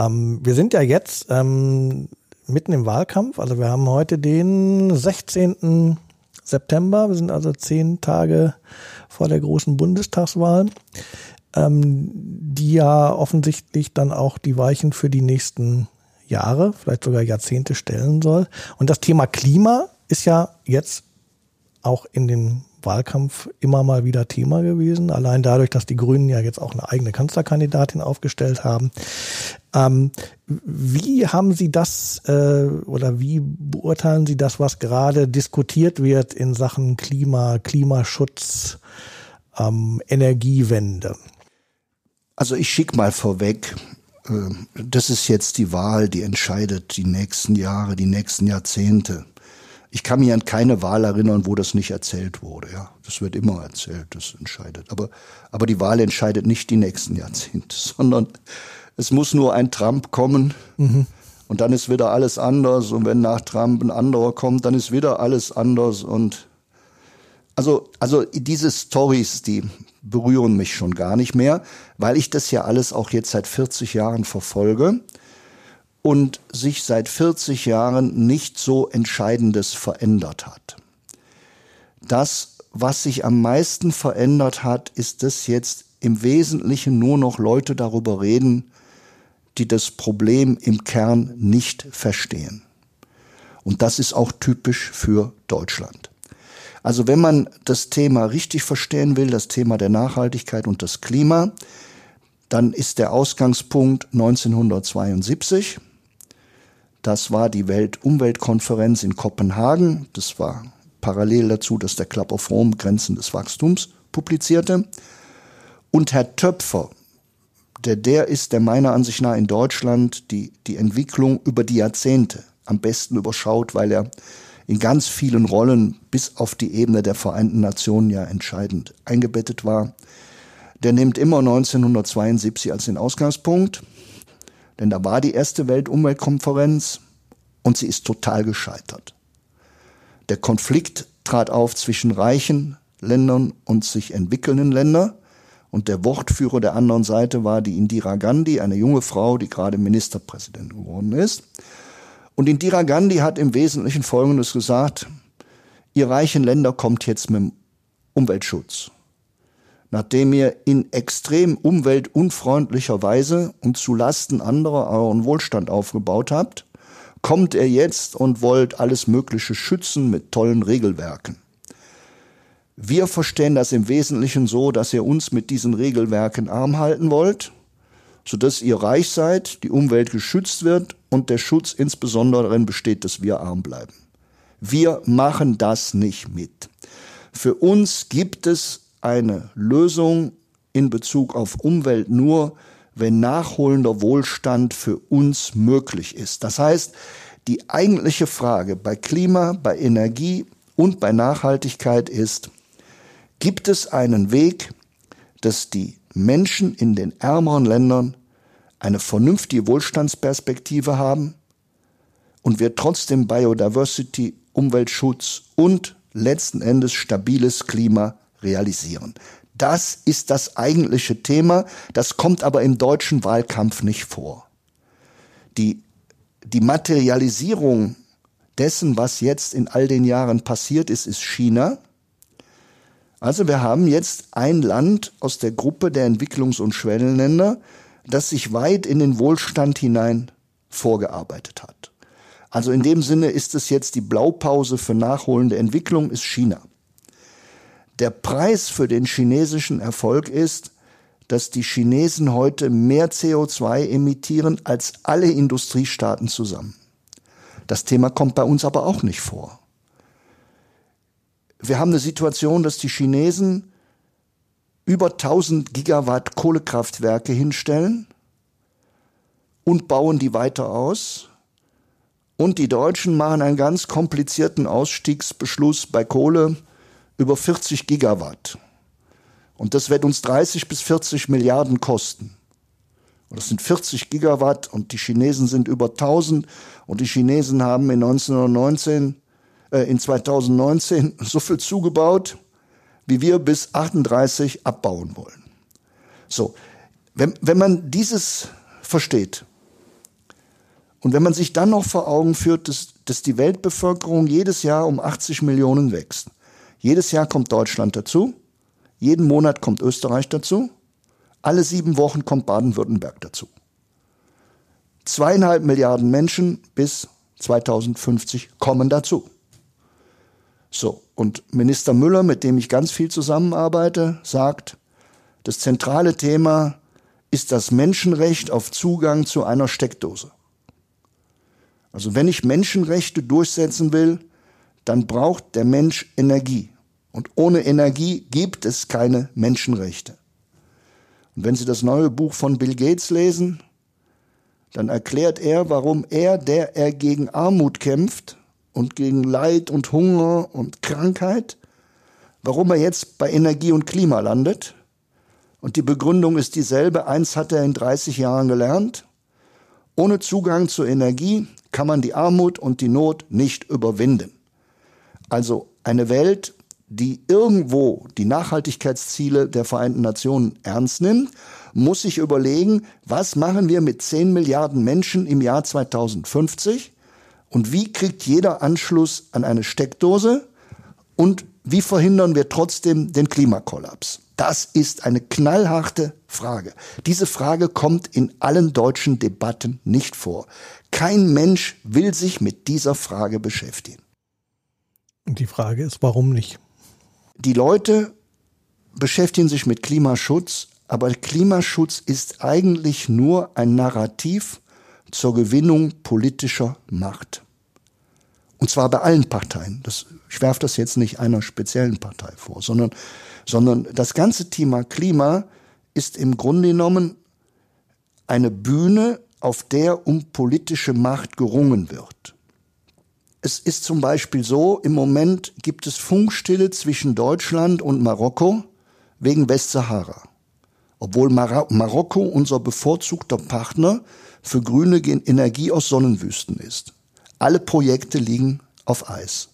Speaker 1: Ähm, wir sind ja jetzt ähm, mitten im Wahlkampf, also wir haben heute den 16. September, wir sind also zehn Tage vor der großen Bundestagswahl, ähm, die ja offensichtlich dann auch die Weichen für die nächsten Jahre, vielleicht sogar Jahrzehnte stellen soll. Und das Thema Klima ist ja jetzt auch in dem Wahlkampf immer mal wieder Thema gewesen. Allein dadurch, dass die Grünen ja jetzt auch eine eigene Kanzlerkandidatin aufgestellt haben. Ähm, wie haben Sie das äh, oder wie beurteilen Sie das, was gerade diskutiert wird in Sachen Klima, Klimaschutz, ähm, Energiewende?
Speaker 2: Also ich schicke mal vorweg, äh, das ist jetzt die Wahl, die entscheidet die nächsten Jahre, die nächsten Jahrzehnte. Ich kann mich an keine Wahl erinnern, wo das nicht erzählt wurde. Ja, das wird immer erzählt, das entscheidet. Aber, aber die Wahl entscheidet nicht die nächsten Jahrzehnte, *laughs* sondern es muss nur ein Trump kommen mhm. und dann ist wieder alles anders. Und wenn nach Trump ein anderer kommt, dann ist wieder alles anders. Und also, also diese Stories, die berühren mich schon gar nicht mehr, weil ich das ja alles auch jetzt seit 40 Jahren verfolge und sich seit 40 Jahren nicht so Entscheidendes verändert hat. Das, was sich am meisten verändert hat, ist, dass jetzt im Wesentlichen nur noch Leute darüber reden, die das Problem im Kern nicht verstehen. Und das ist auch typisch für Deutschland. Also wenn man das Thema richtig verstehen will, das Thema der Nachhaltigkeit und das Klima, dann ist der Ausgangspunkt 1972. Das war die Weltumweltkonferenz in Kopenhagen. Das war parallel dazu, dass der Club of Rome Grenzen des Wachstums publizierte. Und Herr Töpfer, der der ist, der meiner Ansicht nach in Deutschland die, die Entwicklung über die Jahrzehnte am besten überschaut, weil er in ganz vielen Rollen bis auf die Ebene der Vereinten Nationen ja entscheidend eingebettet war. Der nimmt immer 1972 als den Ausgangspunkt, denn da war die erste Weltumweltkonferenz und sie ist total gescheitert. Der Konflikt trat auf zwischen reichen Ländern und sich entwickelnden Ländern. Und der Wortführer der anderen Seite war die Indira Gandhi, eine junge Frau, die gerade Ministerpräsidentin geworden ist. Und Indira Gandhi hat im Wesentlichen Folgendes gesagt, ihr reichen Länder kommt jetzt mit dem Umweltschutz. Nachdem ihr in extrem umweltunfreundlicher Weise und zu Lasten anderer euren Wohlstand aufgebaut habt, kommt er jetzt und wollt alles Mögliche schützen mit tollen Regelwerken. Wir verstehen das im Wesentlichen so, dass ihr uns mit diesen Regelwerken arm halten wollt sodass ihr reich seid, die Umwelt geschützt wird und der Schutz insbesondere darin besteht, dass wir arm bleiben. Wir machen das nicht mit. Für uns gibt es eine Lösung in Bezug auf Umwelt nur, wenn nachholender Wohlstand für uns möglich ist. Das heißt, die eigentliche Frage bei Klima, bei Energie und bei Nachhaltigkeit ist, gibt es einen Weg, dass die Menschen in den ärmeren Ländern eine vernünftige Wohlstandsperspektive haben und wir trotzdem Biodiversity, Umweltschutz und letzten Endes stabiles Klima realisieren. Das ist das eigentliche Thema, das kommt aber im deutschen Wahlkampf nicht vor. Die, die Materialisierung dessen, was jetzt in all den Jahren passiert ist, ist China. Also wir haben jetzt ein Land aus der Gruppe der Entwicklungs- und Schwellenländer, das sich weit in den Wohlstand hinein vorgearbeitet hat. Also in dem Sinne ist es jetzt die Blaupause für nachholende Entwicklung ist China. Der Preis für den chinesischen Erfolg ist, dass die Chinesen heute mehr CO2 emittieren als alle Industriestaaten zusammen. Das Thema kommt bei uns aber auch nicht vor. Wir haben eine Situation, dass die Chinesen über 1000 Gigawatt Kohlekraftwerke hinstellen und bauen die weiter aus. Und die Deutschen machen einen ganz komplizierten Ausstiegsbeschluss bei Kohle über 40 Gigawatt. Und das wird uns 30 bis 40 Milliarden kosten. Und das sind 40 Gigawatt und die Chinesen sind über 1000 und die Chinesen haben in 1919 äh, in 2019 *laughs* so viel zugebaut, wie wir bis 38 abbauen wollen. So, wenn, wenn man dieses versteht und wenn man sich dann noch vor Augen führt, dass, dass die Weltbevölkerung jedes Jahr um 80 Millionen wächst. Jedes Jahr kommt Deutschland dazu, jeden Monat kommt Österreich dazu, alle sieben Wochen kommt Baden-Württemberg dazu. Zweieinhalb Milliarden Menschen bis 2050 kommen dazu. So, und Minister Müller, mit dem ich ganz viel zusammenarbeite, sagt, das zentrale Thema ist das Menschenrecht auf Zugang zu einer Steckdose. Also wenn ich Menschenrechte durchsetzen will, dann braucht der Mensch Energie. Und ohne Energie gibt es keine Menschenrechte. Und wenn Sie das neue Buch von Bill Gates lesen, dann erklärt er, warum er, der er gegen Armut kämpft, und gegen Leid und Hunger und Krankheit, warum er jetzt bei Energie und Klima landet. Und die Begründung ist dieselbe. Eins hat er in 30 Jahren gelernt. Ohne Zugang zur Energie kann man die Armut und die Not nicht überwinden. Also eine Welt, die irgendwo die Nachhaltigkeitsziele der Vereinten Nationen ernst nimmt, muss sich überlegen, was machen wir mit 10 Milliarden Menschen im Jahr 2050? Und wie kriegt jeder Anschluss an eine Steckdose? Und wie verhindern wir trotzdem den Klimakollaps? Das ist eine knallharte Frage. Diese Frage kommt in allen deutschen Debatten nicht vor. Kein Mensch will sich mit dieser Frage beschäftigen.
Speaker 1: Und die Frage ist, warum nicht?
Speaker 2: Die Leute beschäftigen sich mit Klimaschutz, aber Klimaschutz ist eigentlich nur ein Narrativ zur Gewinnung politischer Macht. Und zwar bei allen Parteien. Das, ich werfe das jetzt nicht einer speziellen Partei vor, sondern, sondern das ganze Thema Klima ist im Grunde genommen eine Bühne, auf der um politische Macht gerungen wird. Es ist zum Beispiel so, im Moment gibt es Funkstille zwischen Deutschland und Marokko wegen Westsahara. Obwohl Mar Marokko unser bevorzugter Partner für grüne Energie aus Sonnenwüsten ist. Alle Projekte liegen auf Eis.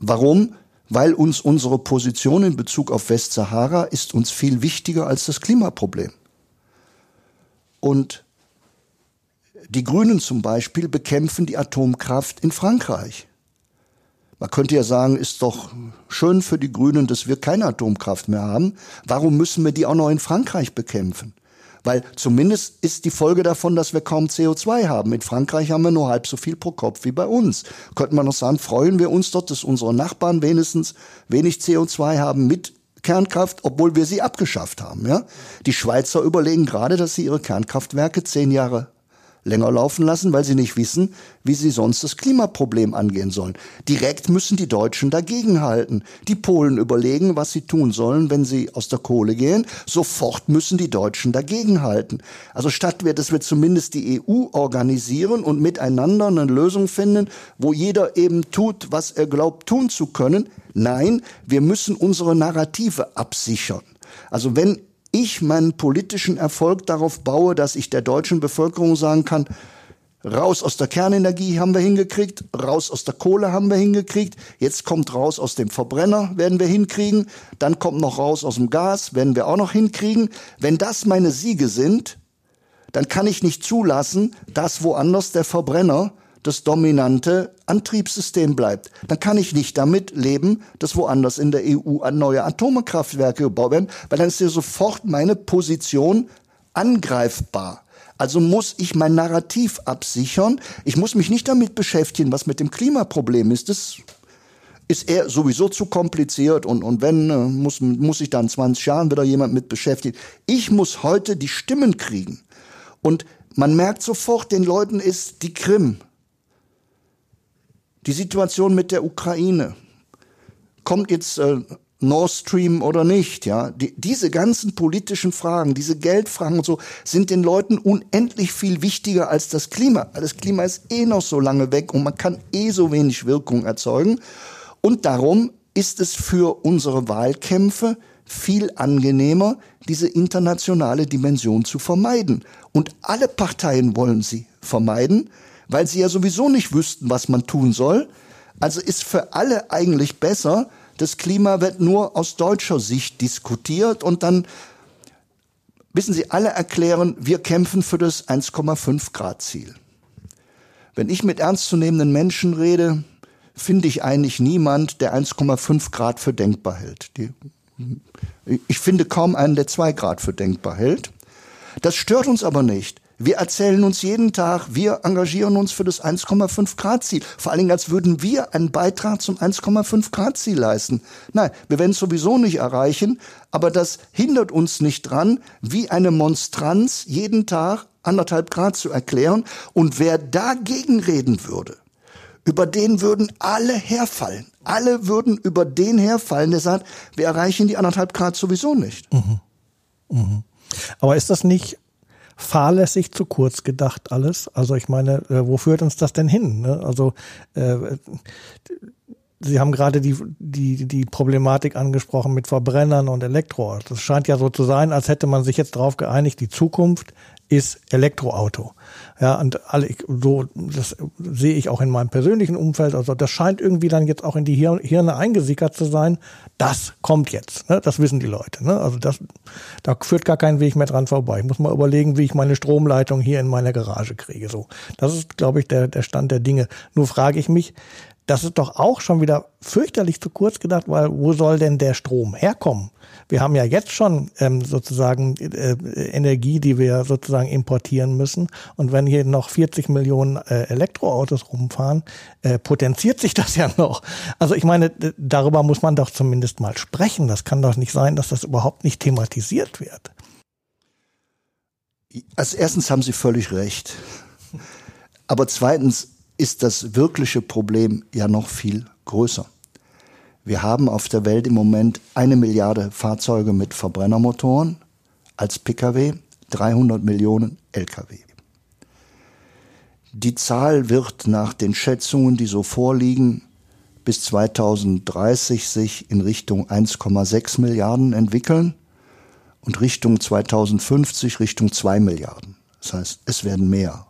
Speaker 2: Warum? Weil uns unsere Position in Bezug auf Westsahara ist uns viel wichtiger als das Klimaproblem. Und die Grünen zum Beispiel bekämpfen die Atomkraft in Frankreich. Man könnte ja sagen, ist doch schön für die Grünen, dass wir keine Atomkraft mehr haben. Warum müssen wir die auch noch in Frankreich bekämpfen? Weil zumindest ist die Folge davon, dass wir kaum CO2 haben. In Frankreich haben wir nur halb so viel pro Kopf wie bei uns. Könnte man noch sagen, freuen wir uns dort, dass unsere Nachbarn wenigstens wenig CO2 haben mit Kernkraft, obwohl wir sie abgeschafft haben. Ja? Die Schweizer überlegen gerade, dass sie ihre Kernkraftwerke zehn Jahre länger laufen lassen, weil sie nicht wissen, wie sie sonst das Klimaproblem angehen sollen. Direkt müssen die Deutschen dagegenhalten. Die Polen überlegen, was sie tun sollen, wenn sie aus der Kohle gehen. Sofort müssen die Deutschen dagegenhalten. Also statt wir, dass wir zumindest die EU organisieren und miteinander eine Lösung finden, wo jeder eben tut, was er glaubt tun zu können. Nein, wir müssen unsere Narrative absichern. Also wenn ich meinen politischen Erfolg darauf baue, dass ich der deutschen Bevölkerung sagen kann, raus aus der Kernenergie haben wir hingekriegt, raus aus der Kohle haben wir hingekriegt, jetzt kommt raus aus dem Verbrenner, werden wir hinkriegen, dann kommt noch raus aus dem Gas, werden wir auch noch hinkriegen. Wenn das meine Siege sind, dann kann ich nicht zulassen, dass woanders der Verbrenner das dominante Antriebssystem bleibt. Dann kann ich nicht damit leben, dass woanders in der EU neue Atomkraftwerke gebaut werden, weil dann ist ja sofort meine Position angreifbar. Also muss ich mein Narrativ absichern. Ich muss mich nicht damit beschäftigen, was mit dem Klimaproblem ist. Das ist eher sowieso zu kompliziert und, und wenn, äh, muss, muss ich dann 20 Jahren wieder jemand mit beschäftigen. Ich muss heute die Stimmen kriegen. Und man merkt sofort, den Leuten ist die Krim die Situation mit der Ukraine. Kommt jetzt äh, Nord Stream oder nicht, ja? Die, diese ganzen politischen Fragen, diese Geldfragen und so, sind den Leuten unendlich viel wichtiger als das Klima. Das Klima ist eh noch so lange weg und man kann eh so wenig Wirkung erzeugen. Und darum ist es für unsere Wahlkämpfe viel angenehmer, diese internationale Dimension zu vermeiden. Und alle Parteien wollen sie vermeiden weil sie ja sowieso nicht wüssten, was man tun soll. Also ist für alle eigentlich besser, das Klima wird nur aus deutscher Sicht diskutiert und dann wissen Sie, alle erklären, wir kämpfen für das 1,5 Grad Ziel. Wenn ich mit ernstzunehmenden Menschen rede, finde ich eigentlich niemand, der 1,5 Grad für denkbar hält. Die, ich finde kaum einen, der 2 Grad für denkbar hält. Das stört uns aber nicht. Wir erzählen uns jeden Tag, wir engagieren uns für das 1,5 Grad Ziel. Vor allen Dingen, als würden wir einen Beitrag zum 1,5 Grad Ziel leisten. Nein, wir werden es sowieso nicht erreichen, aber das hindert uns nicht dran, wie eine Monstranz jeden Tag anderthalb Grad zu erklären. Und wer dagegen reden würde, über den würden alle herfallen. Alle würden über den herfallen, der sagt, wir erreichen die anderthalb Grad sowieso nicht. Mhm.
Speaker 1: Mhm. Aber ist das nicht fahrlässig zu kurz gedacht alles. Also ich meine, äh, wo führt uns das denn hin? Ne? Also äh, Sie haben gerade die, die, die Problematik angesprochen mit Verbrennern und Elektro. Das scheint ja so zu sein, als hätte man sich jetzt darauf geeinigt, die Zukunft ist Elektroauto. Ja, und alle, so, das sehe ich auch in meinem persönlichen Umfeld. Also das scheint irgendwie dann jetzt auch in die Hirne eingesickert zu sein. Das kommt jetzt. Ne? Das wissen die Leute. Ne? Also das, da führt gar kein Weg mehr dran vorbei. Ich muss mal überlegen, wie ich meine Stromleitung hier in meiner Garage kriege. So, das ist, glaube ich, der, der Stand der Dinge. Nur frage ich mich, das ist doch auch schon wieder fürchterlich zu kurz gedacht, weil wo soll denn der Strom herkommen? Wir haben ja jetzt schon ähm, sozusagen äh, Energie, die wir sozusagen importieren müssen. Und wenn hier noch 40 Millionen äh, Elektroautos rumfahren, äh, potenziert sich das *laughs* ja noch. Also ich meine, darüber muss man doch zumindest mal sprechen. Das kann doch nicht sein, dass das überhaupt nicht thematisiert wird.
Speaker 2: Als erstens haben Sie völlig recht. Aber zweitens ist das wirkliche Problem ja noch viel größer. Wir haben auf der Welt im Moment eine Milliarde Fahrzeuge mit Verbrennermotoren als Pkw, 300 Millionen Lkw. Die Zahl wird nach den Schätzungen, die so vorliegen, bis 2030 sich in Richtung 1,6 Milliarden entwickeln und Richtung 2050 Richtung 2 Milliarden. Das heißt, es werden mehr.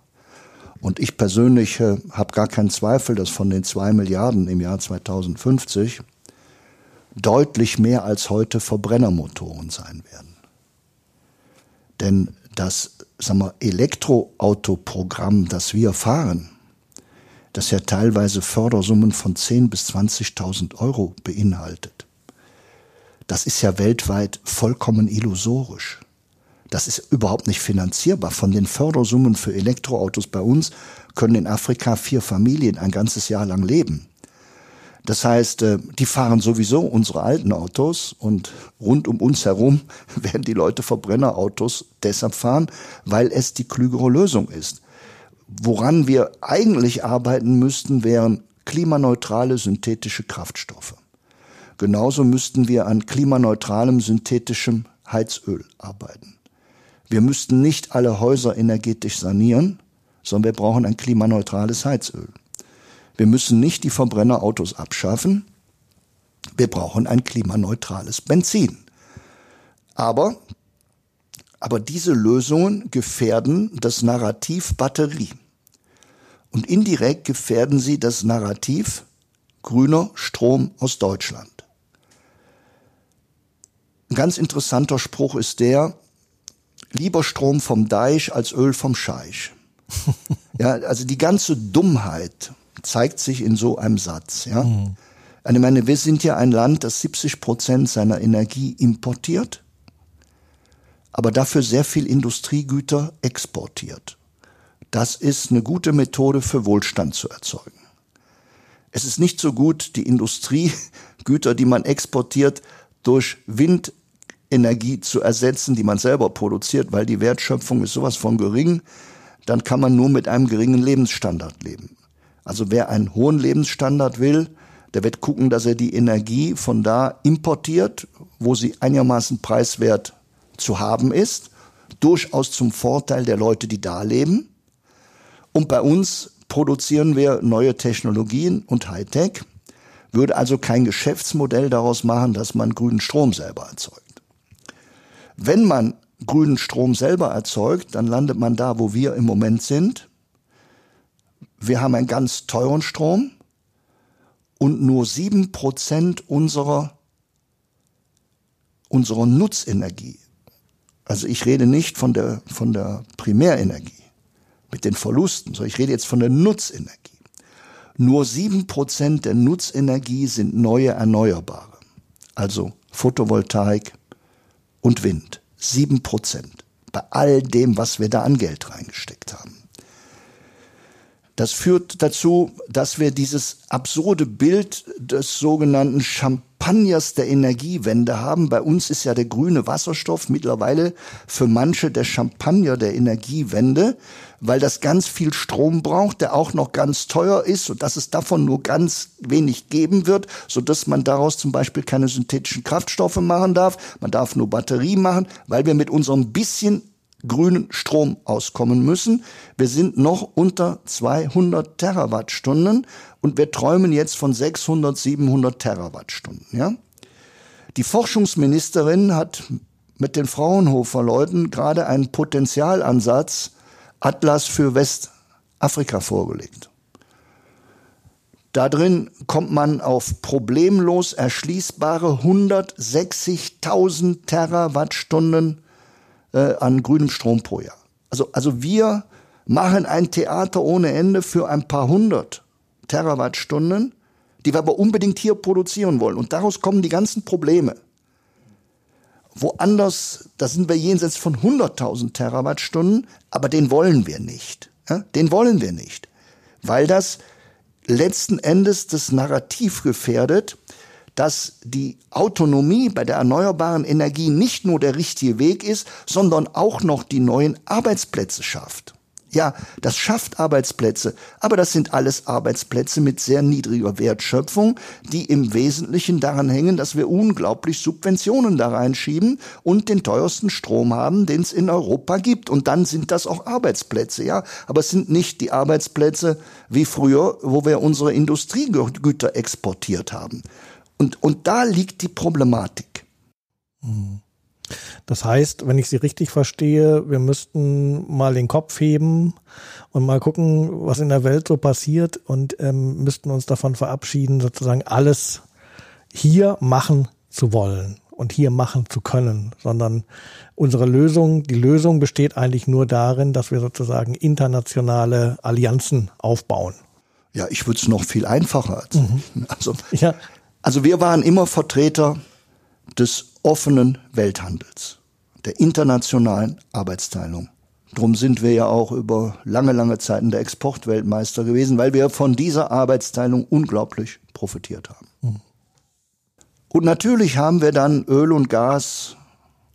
Speaker 2: Und ich persönlich äh, habe gar keinen Zweifel, dass von den 2 Milliarden im Jahr 2050 deutlich mehr als heute Verbrennermotoren sein werden. Denn das sagen wir, Elektroautoprogramm, das wir fahren, das ja teilweise Fördersummen von 10.000 bis 20.000 Euro beinhaltet, das ist ja weltweit vollkommen illusorisch. Das ist überhaupt nicht finanzierbar. Von den Fördersummen für Elektroautos bei uns können in Afrika vier Familien ein ganzes Jahr lang leben. Das heißt, äh, die fahren sowieso unsere alten Autos und rund um uns herum *laughs* werden die Leute Verbrennerautos deshalb fahren, weil es die klügere Lösung ist. Woran wir eigentlich arbeiten müssten, wären klimaneutrale synthetische Kraftstoffe. Genauso müssten wir an klimaneutralem synthetischem Heizöl arbeiten. Wir müssten nicht alle Häuser energetisch sanieren, sondern wir brauchen ein klimaneutrales Heizöl. Wir müssen nicht die Verbrennerautos abschaffen. Wir brauchen ein klimaneutrales Benzin. Aber, aber diese Lösungen gefährden das Narrativ Batterie. Und indirekt gefährden sie das Narrativ grüner Strom aus Deutschland. Ein ganz interessanter Spruch ist der, lieber Strom vom Deich als Öl vom Scheich. *laughs* ja, also die ganze Dummheit zeigt sich in so einem Satz. Ja? Mhm. Ich meine, wir sind ja ein Land, das 70 Prozent seiner Energie importiert, aber dafür sehr viel Industriegüter exportiert. Das ist eine gute Methode für Wohlstand zu erzeugen. Es ist nicht so gut, die Industriegüter, die man exportiert, durch Windenergie zu ersetzen, die man selber produziert, weil die Wertschöpfung ist sowas von gering, dann kann man nur mit einem geringen Lebensstandard leben. Also wer einen hohen Lebensstandard will, der wird gucken, dass er die Energie von da importiert, wo sie einigermaßen preiswert zu haben ist, durchaus zum Vorteil der Leute, die da leben. Und bei uns produzieren wir neue Technologien und Hightech, würde also kein Geschäftsmodell daraus machen, dass man grünen Strom selber erzeugt. Wenn man grünen Strom selber erzeugt, dann landet man da, wo wir im Moment sind, wir haben einen ganz teuren Strom und nur sieben Prozent unserer, unserer Nutzenergie. Also ich rede nicht von der, von der Primärenergie mit den Verlusten, sondern ich rede jetzt von der Nutzenergie. Nur sieben Prozent der Nutzenergie sind neue Erneuerbare. Also Photovoltaik und Wind. Sieben Prozent. Bei all dem, was wir da an Geld reingesteckt haben. Das führt dazu, dass wir dieses absurde Bild des sogenannten Champagners der Energiewende haben. Bei uns ist ja der grüne Wasserstoff mittlerweile für manche der Champagner der Energiewende, weil das ganz viel Strom braucht, der auch noch ganz teuer ist und dass es davon nur ganz wenig geben wird, so dass man daraus zum Beispiel keine synthetischen Kraftstoffe machen darf. Man darf nur Batterie machen, weil wir mit unserem bisschen grünen Strom auskommen müssen. Wir sind noch unter 200 Terawattstunden und wir träumen jetzt von 600, 700 Terawattstunden. Ja? Die Forschungsministerin hat mit den Fraunhofer-Leuten gerade einen Potenzialansatz Atlas für Westafrika vorgelegt. Da drin kommt man auf problemlos erschließbare 160.000 Terawattstunden äh, an grünem Strom pro Jahr. Also, also wir machen ein Theater ohne Ende für ein paar hundert Terawattstunden die wir aber unbedingt hier produzieren wollen. Und daraus kommen die ganzen Probleme. Woanders, da sind wir jenseits von 100.000 Terawattstunden, aber den wollen wir nicht. Ja? Den wollen wir nicht. Weil das letzten Endes das Narrativ gefährdet, dass die Autonomie bei der erneuerbaren Energie nicht nur der richtige Weg ist, sondern auch noch die neuen Arbeitsplätze schafft. Ja, das schafft Arbeitsplätze, aber das sind alles Arbeitsplätze mit sehr niedriger Wertschöpfung, die im Wesentlichen daran hängen, dass wir unglaublich Subventionen da reinschieben und den teuersten Strom haben, den es in Europa gibt. Und dann sind das auch Arbeitsplätze, ja. Aber es sind nicht die Arbeitsplätze wie früher, wo wir unsere Industriegüter exportiert haben. Und, und da liegt die Problematik.
Speaker 1: Mhm. Das heißt, wenn ich Sie richtig verstehe, wir müssten mal den Kopf heben und mal gucken, was in der Welt so passiert und ähm, müssten uns davon verabschieden, sozusagen alles hier machen zu wollen und hier machen zu können, sondern unsere Lösung, die Lösung besteht eigentlich nur darin, dass wir sozusagen internationale Allianzen aufbauen.
Speaker 2: Ja, ich würde es noch viel einfacher. Mhm. *laughs* Also, ja. also wir waren immer Vertreter des offenen Welthandels, der internationalen Arbeitsteilung. Drum sind wir ja auch über lange, lange Zeiten der Exportweltmeister gewesen, weil wir von dieser Arbeitsteilung unglaublich profitiert haben. Und natürlich haben wir dann Öl und Gas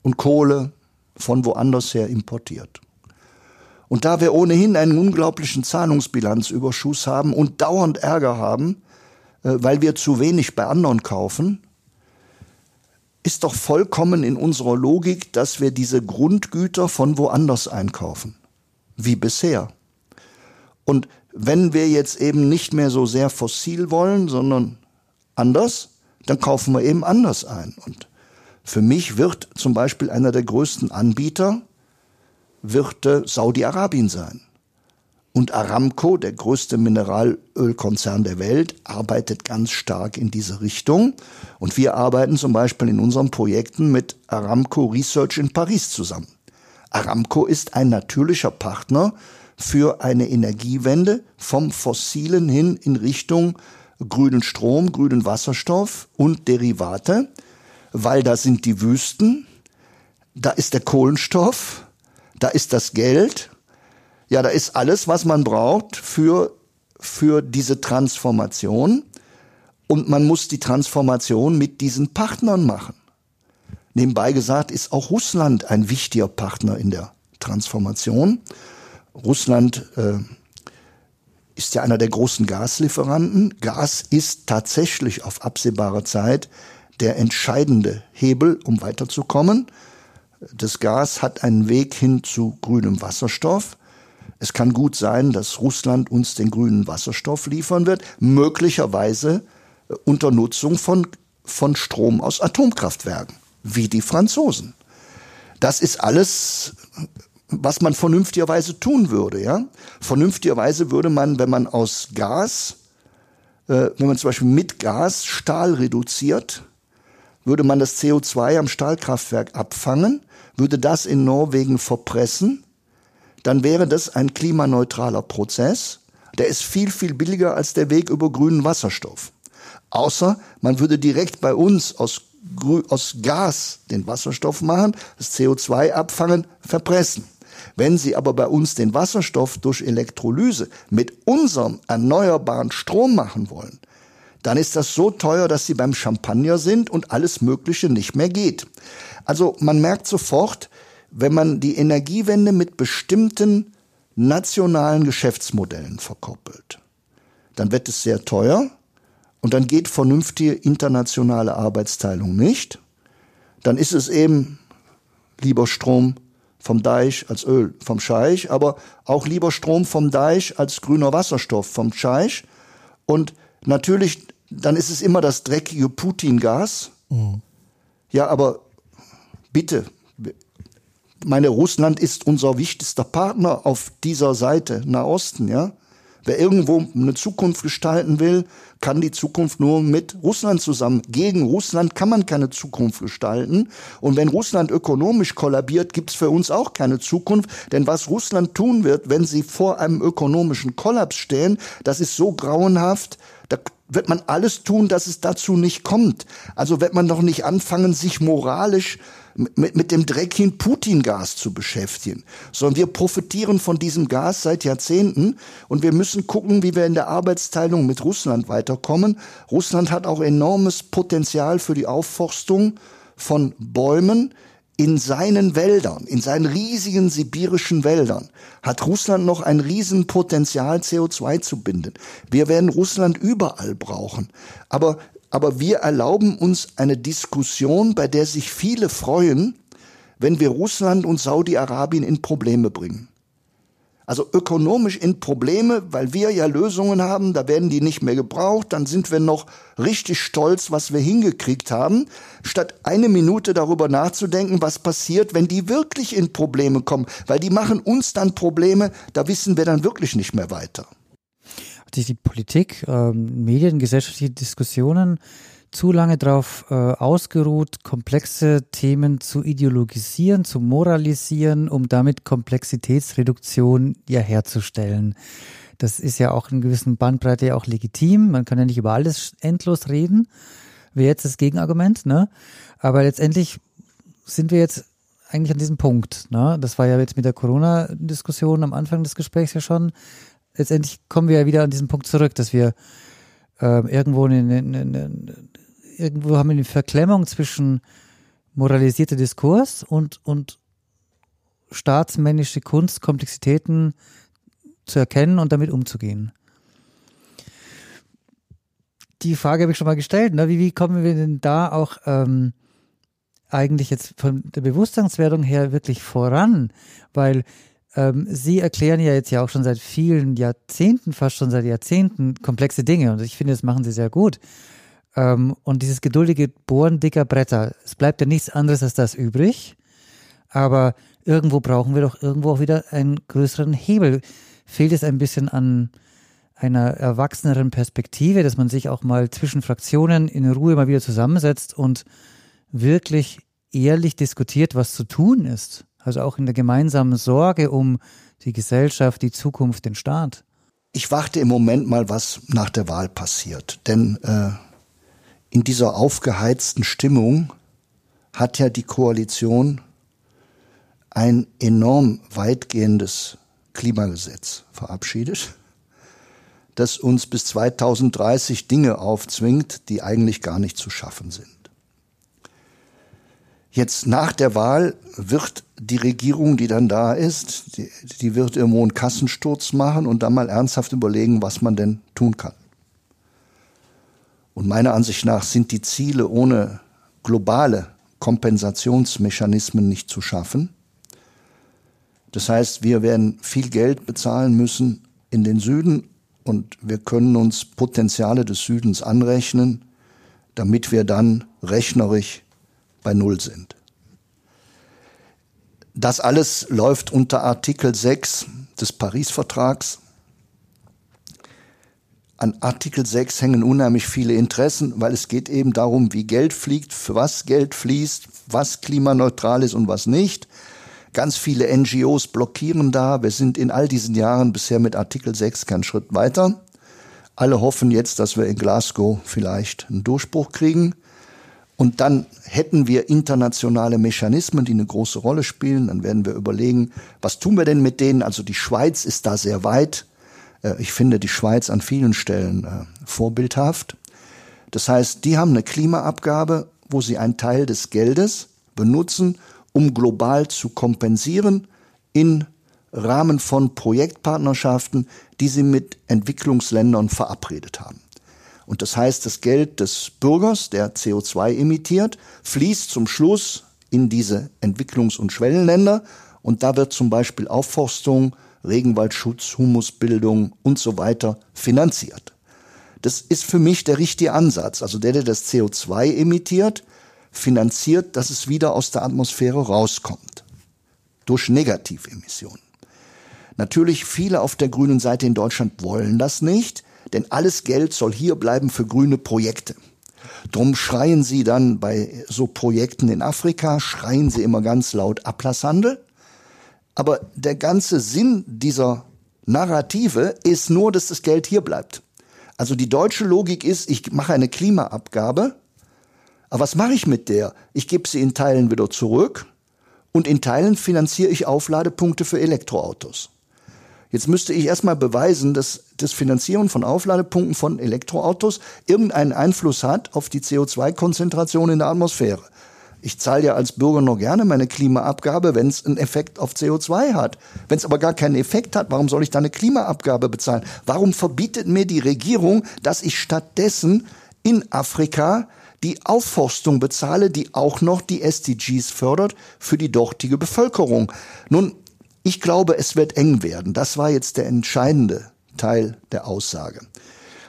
Speaker 2: und Kohle von woanders her importiert. Und da wir ohnehin einen unglaublichen Zahlungsbilanzüberschuss haben und dauernd Ärger haben, äh, weil wir zu wenig bei anderen kaufen, ist doch vollkommen in unserer Logik, dass wir diese Grundgüter von woanders einkaufen. Wie bisher. Und wenn wir jetzt eben nicht mehr so sehr fossil wollen, sondern anders, dann kaufen wir eben anders ein. Und für mich wird zum Beispiel einer der größten Anbieter wird äh, Saudi-Arabien sein. Und Aramco, der größte Mineralölkonzern der Welt, arbeitet ganz stark in diese Richtung. Und wir arbeiten zum Beispiel in unseren Projekten mit Aramco Research in Paris zusammen. Aramco ist ein natürlicher Partner für eine Energiewende vom fossilen hin in Richtung grünen Strom, grünen Wasserstoff und Derivate, weil da sind die Wüsten, da ist der Kohlenstoff, da ist das Geld ja, da ist alles, was man braucht für, für diese Transformation. Und man muss die Transformation mit diesen Partnern machen. Nebenbei gesagt ist auch Russland ein wichtiger Partner in der Transformation. Russland äh, ist ja einer der großen Gaslieferanten. Gas ist tatsächlich auf absehbare Zeit der entscheidende Hebel, um weiterzukommen. Das Gas hat einen Weg hin zu grünem Wasserstoff. Es kann gut sein, dass Russland uns den grünen Wasserstoff liefern wird, möglicherweise äh, unter Nutzung von, von Strom aus Atomkraftwerken, wie die Franzosen. Das ist alles, was man vernünftigerweise tun würde, ja. Vernünftigerweise würde man, wenn man aus Gas, äh, wenn man zum Beispiel mit Gas Stahl reduziert, würde man das CO2 am Stahlkraftwerk abfangen, würde das in Norwegen verpressen, dann wäre das ein klimaneutraler Prozess. Der ist viel, viel billiger als der Weg über grünen Wasserstoff. Außer man würde direkt bei uns aus, aus Gas den Wasserstoff machen, das CO2 abfangen, verpressen. Wenn Sie aber bei uns den Wasserstoff durch Elektrolyse mit unserem erneuerbaren Strom machen wollen, dann ist das so teuer, dass Sie beim Champagner sind und alles Mögliche nicht mehr geht. Also man merkt sofort, wenn man die Energiewende mit bestimmten nationalen Geschäftsmodellen verkoppelt, dann wird es sehr teuer und dann geht vernünftige internationale Arbeitsteilung nicht. Dann ist es eben lieber Strom vom Deich als Öl vom Scheich, aber auch lieber Strom vom Deich als grüner Wasserstoff vom Scheich. Und natürlich, dann ist es immer das dreckige Putin-Gas. Mhm. Ja, aber bitte, meine, Russland ist unser wichtigster Partner auf dieser Seite, Nahosten, ja. Wer irgendwo eine Zukunft gestalten will, kann die Zukunft nur mit Russland zusammen. Gegen Russland kann man keine Zukunft gestalten. Und wenn Russland ökonomisch kollabiert, gibt's für uns auch keine Zukunft. Denn was Russland tun wird, wenn sie vor einem ökonomischen Kollaps stehen, das ist so grauenhaft, da wird man alles tun, dass es dazu nicht kommt. Also wird man doch nicht anfangen, sich moralisch mit, mit dem dreckigen Putin-Gas zu beschäftigen, sondern wir profitieren von diesem Gas seit Jahrzehnten und wir müssen gucken, wie wir in der Arbeitsteilung mit Russland weiterkommen. Russland hat auch enormes Potenzial für die Aufforstung von Bäumen in seinen Wäldern, in seinen riesigen sibirischen Wäldern, hat Russland noch ein Riesenpotenzial, CO2 zu binden. Wir werden Russland überall brauchen. Aber aber wir erlauben uns eine Diskussion, bei der sich viele freuen, wenn wir Russland und Saudi-Arabien in Probleme bringen. Also ökonomisch in Probleme, weil wir ja Lösungen haben, da werden die nicht mehr gebraucht, dann sind wir noch richtig stolz, was wir hingekriegt haben, statt eine Minute darüber nachzudenken, was passiert, wenn die wirklich in Probleme kommen, weil die machen uns dann Probleme, da wissen wir dann wirklich nicht mehr weiter
Speaker 3: sich die Politik, ähm, Medien, gesellschaftliche Diskussionen zu lange darauf äh, ausgeruht, komplexe Themen zu ideologisieren, zu moralisieren, um damit Komplexitätsreduktion ja herzustellen. Das ist ja auch in gewissen Bandbreite ja auch legitim. Man kann ja nicht über alles endlos reden. Wäre jetzt das Gegenargument, ne? Aber letztendlich sind wir jetzt eigentlich an diesem Punkt. Ne? Das war ja jetzt mit der Corona-Diskussion am Anfang des Gesprächs ja schon letztendlich kommen wir ja wieder an diesen Punkt zurück, dass wir äh, irgendwo eine, eine, eine, irgendwo haben wir eine Verklemmung zwischen moralisierter Diskurs und, und staatsmännische Kunst, Komplexitäten zu erkennen und damit umzugehen. Die Frage habe ich schon mal gestellt, ne? wie, wie kommen wir denn da auch ähm, eigentlich jetzt von der Bewusstseinswerdung her wirklich voran? Weil ähm, Sie erklären ja jetzt ja auch schon seit vielen Jahrzehnten, fast schon seit Jahrzehnten, komplexe Dinge. Und ich finde, das machen Sie sehr gut. Ähm, und dieses geduldige Bohren dicker Bretter, es bleibt ja nichts anderes als das übrig. Aber irgendwo brauchen wir doch irgendwo auch wieder einen größeren Hebel. Fehlt es ein bisschen an einer erwachseneren Perspektive, dass man sich auch mal zwischen Fraktionen in Ruhe mal wieder zusammensetzt und wirklich ehrlich diskutiert, was zu tun ist? Also auch in der gemeinsamen Sorge um die Gesellschaft, die Zukunft, den Staat.
Speaker 2: Ich warte im Moment mal, was nach der Wahl passiert. Denn äh, in dieser aufgeheizten Stimmung hat ja die Koalition ein enorm weitgehendes Klimagesetz verabschiedet, das uns bis 2030 Dinge aufzwingt, die eigentlich gar nicht zu schaffen sind. Jetzt nach der Wahl wird die Regierung, die dann da ist, die, die wird irgendwo einen Kassensturz machen und dann mal ernsthaft überlegen, was man denn tun kann. Und meiner Ansicht nach sind die Ziele ohne globale Kompensationsmechanismen nicht zu schaffen. Das heißt, wir werden viel Geld bezahlen müssen in den Süden und wir können uns Potenziale des Südens anrechnen, damit wir dann rechnerisch bei Null sind. Das alles läuft unter Artikel 6 des Paris-Vertrags. An Artikel 6 hängen unheimlich viele Interessen, weil es geht eben darum, wie Geld fliegt, für was Geld fließt, was klimaneutral ist und was nicht. Ganz viele NGOs blockieren da. Wir sind in all diesen Jahren bisher mit Artikel 6 keinen Schritt weiter. Alle hoffen jetzt, dass wir in Glasgow vielleicht einen Durchbruch kriegen. Und dann hätten wir internationale Mechanismen, die eine große Rolle spielen. Dann werden wir überlegen, was tun wir denn mit denen? Also die Schweiz ist da sehr weit. Äh, ich finde die Schweiz an vielen Stellen äh, vorbildhaft. Das heißt, die haben eine Klimaabgabe, wo sie einen Teil des Geldes benutzen, um global zu kompensieren in Rahmen von Projektpartnerschaften, die sie mit Entwicklungsländern verabredet haben. Und das heißt, das Geld des Bürgers, der CO2 emittiert, fließt zum Schluss in diese Entwicklungs- und Schwellenländer. Und da wird zum Beispiel Aufforstung, Regenwaldschutz, Humusbildung und so weiter finanziert. Das ist für mich der richtige Ansatz. Also der, der das CO2 emittiert, finanziert, dass es wieder aus der Atmosphäre rauskommt. Durch Negativemissionen. Natürlich viele auf der grünen Seite in Deutschland wollen das nicht. Denn alles Geld soll hier bleiben für grüne Projekte. Drum schreien sie dann bei so Projekten in Afrika, schreien sie immer ganz laut Ablasshandel. Aber der ganze Sinn dieser Narrative ist nur, dass das Geld hier bleibt. Also die deutsche Logik ist, ich mache eine Klimaabgabe, aber was mache ich mit der? Ich gebe sie in Teilen wieder zurück und in Teilen finanziere ich Aufladepunkte für Elektroautos. Jetzt müsste ich erstmal beweisen, dass das Finanzieren von Aufladepunkten von Elektroautos irgendeinen Einfluss hat auf die CO2-Konzentration in der Atmosphäre. Ich zahle ja als Bürger noch gerne meine Klimaabgabe, wenn es einen Effekt auf CO2 hat. Wenn es aber gar keinen Effekt hat, warum soll ich da eine Klimaabgabe bezahlen? Warum verbietet mir die Regierung, dass ich stattdessen in Afrika die Aufforstung bezahle, die auch noch die SDGs fördert für die dortige Bevölkerung? Nun, ich glaube, es wird eng werden. Das war jetzt der entscheidende Teil der Aussage.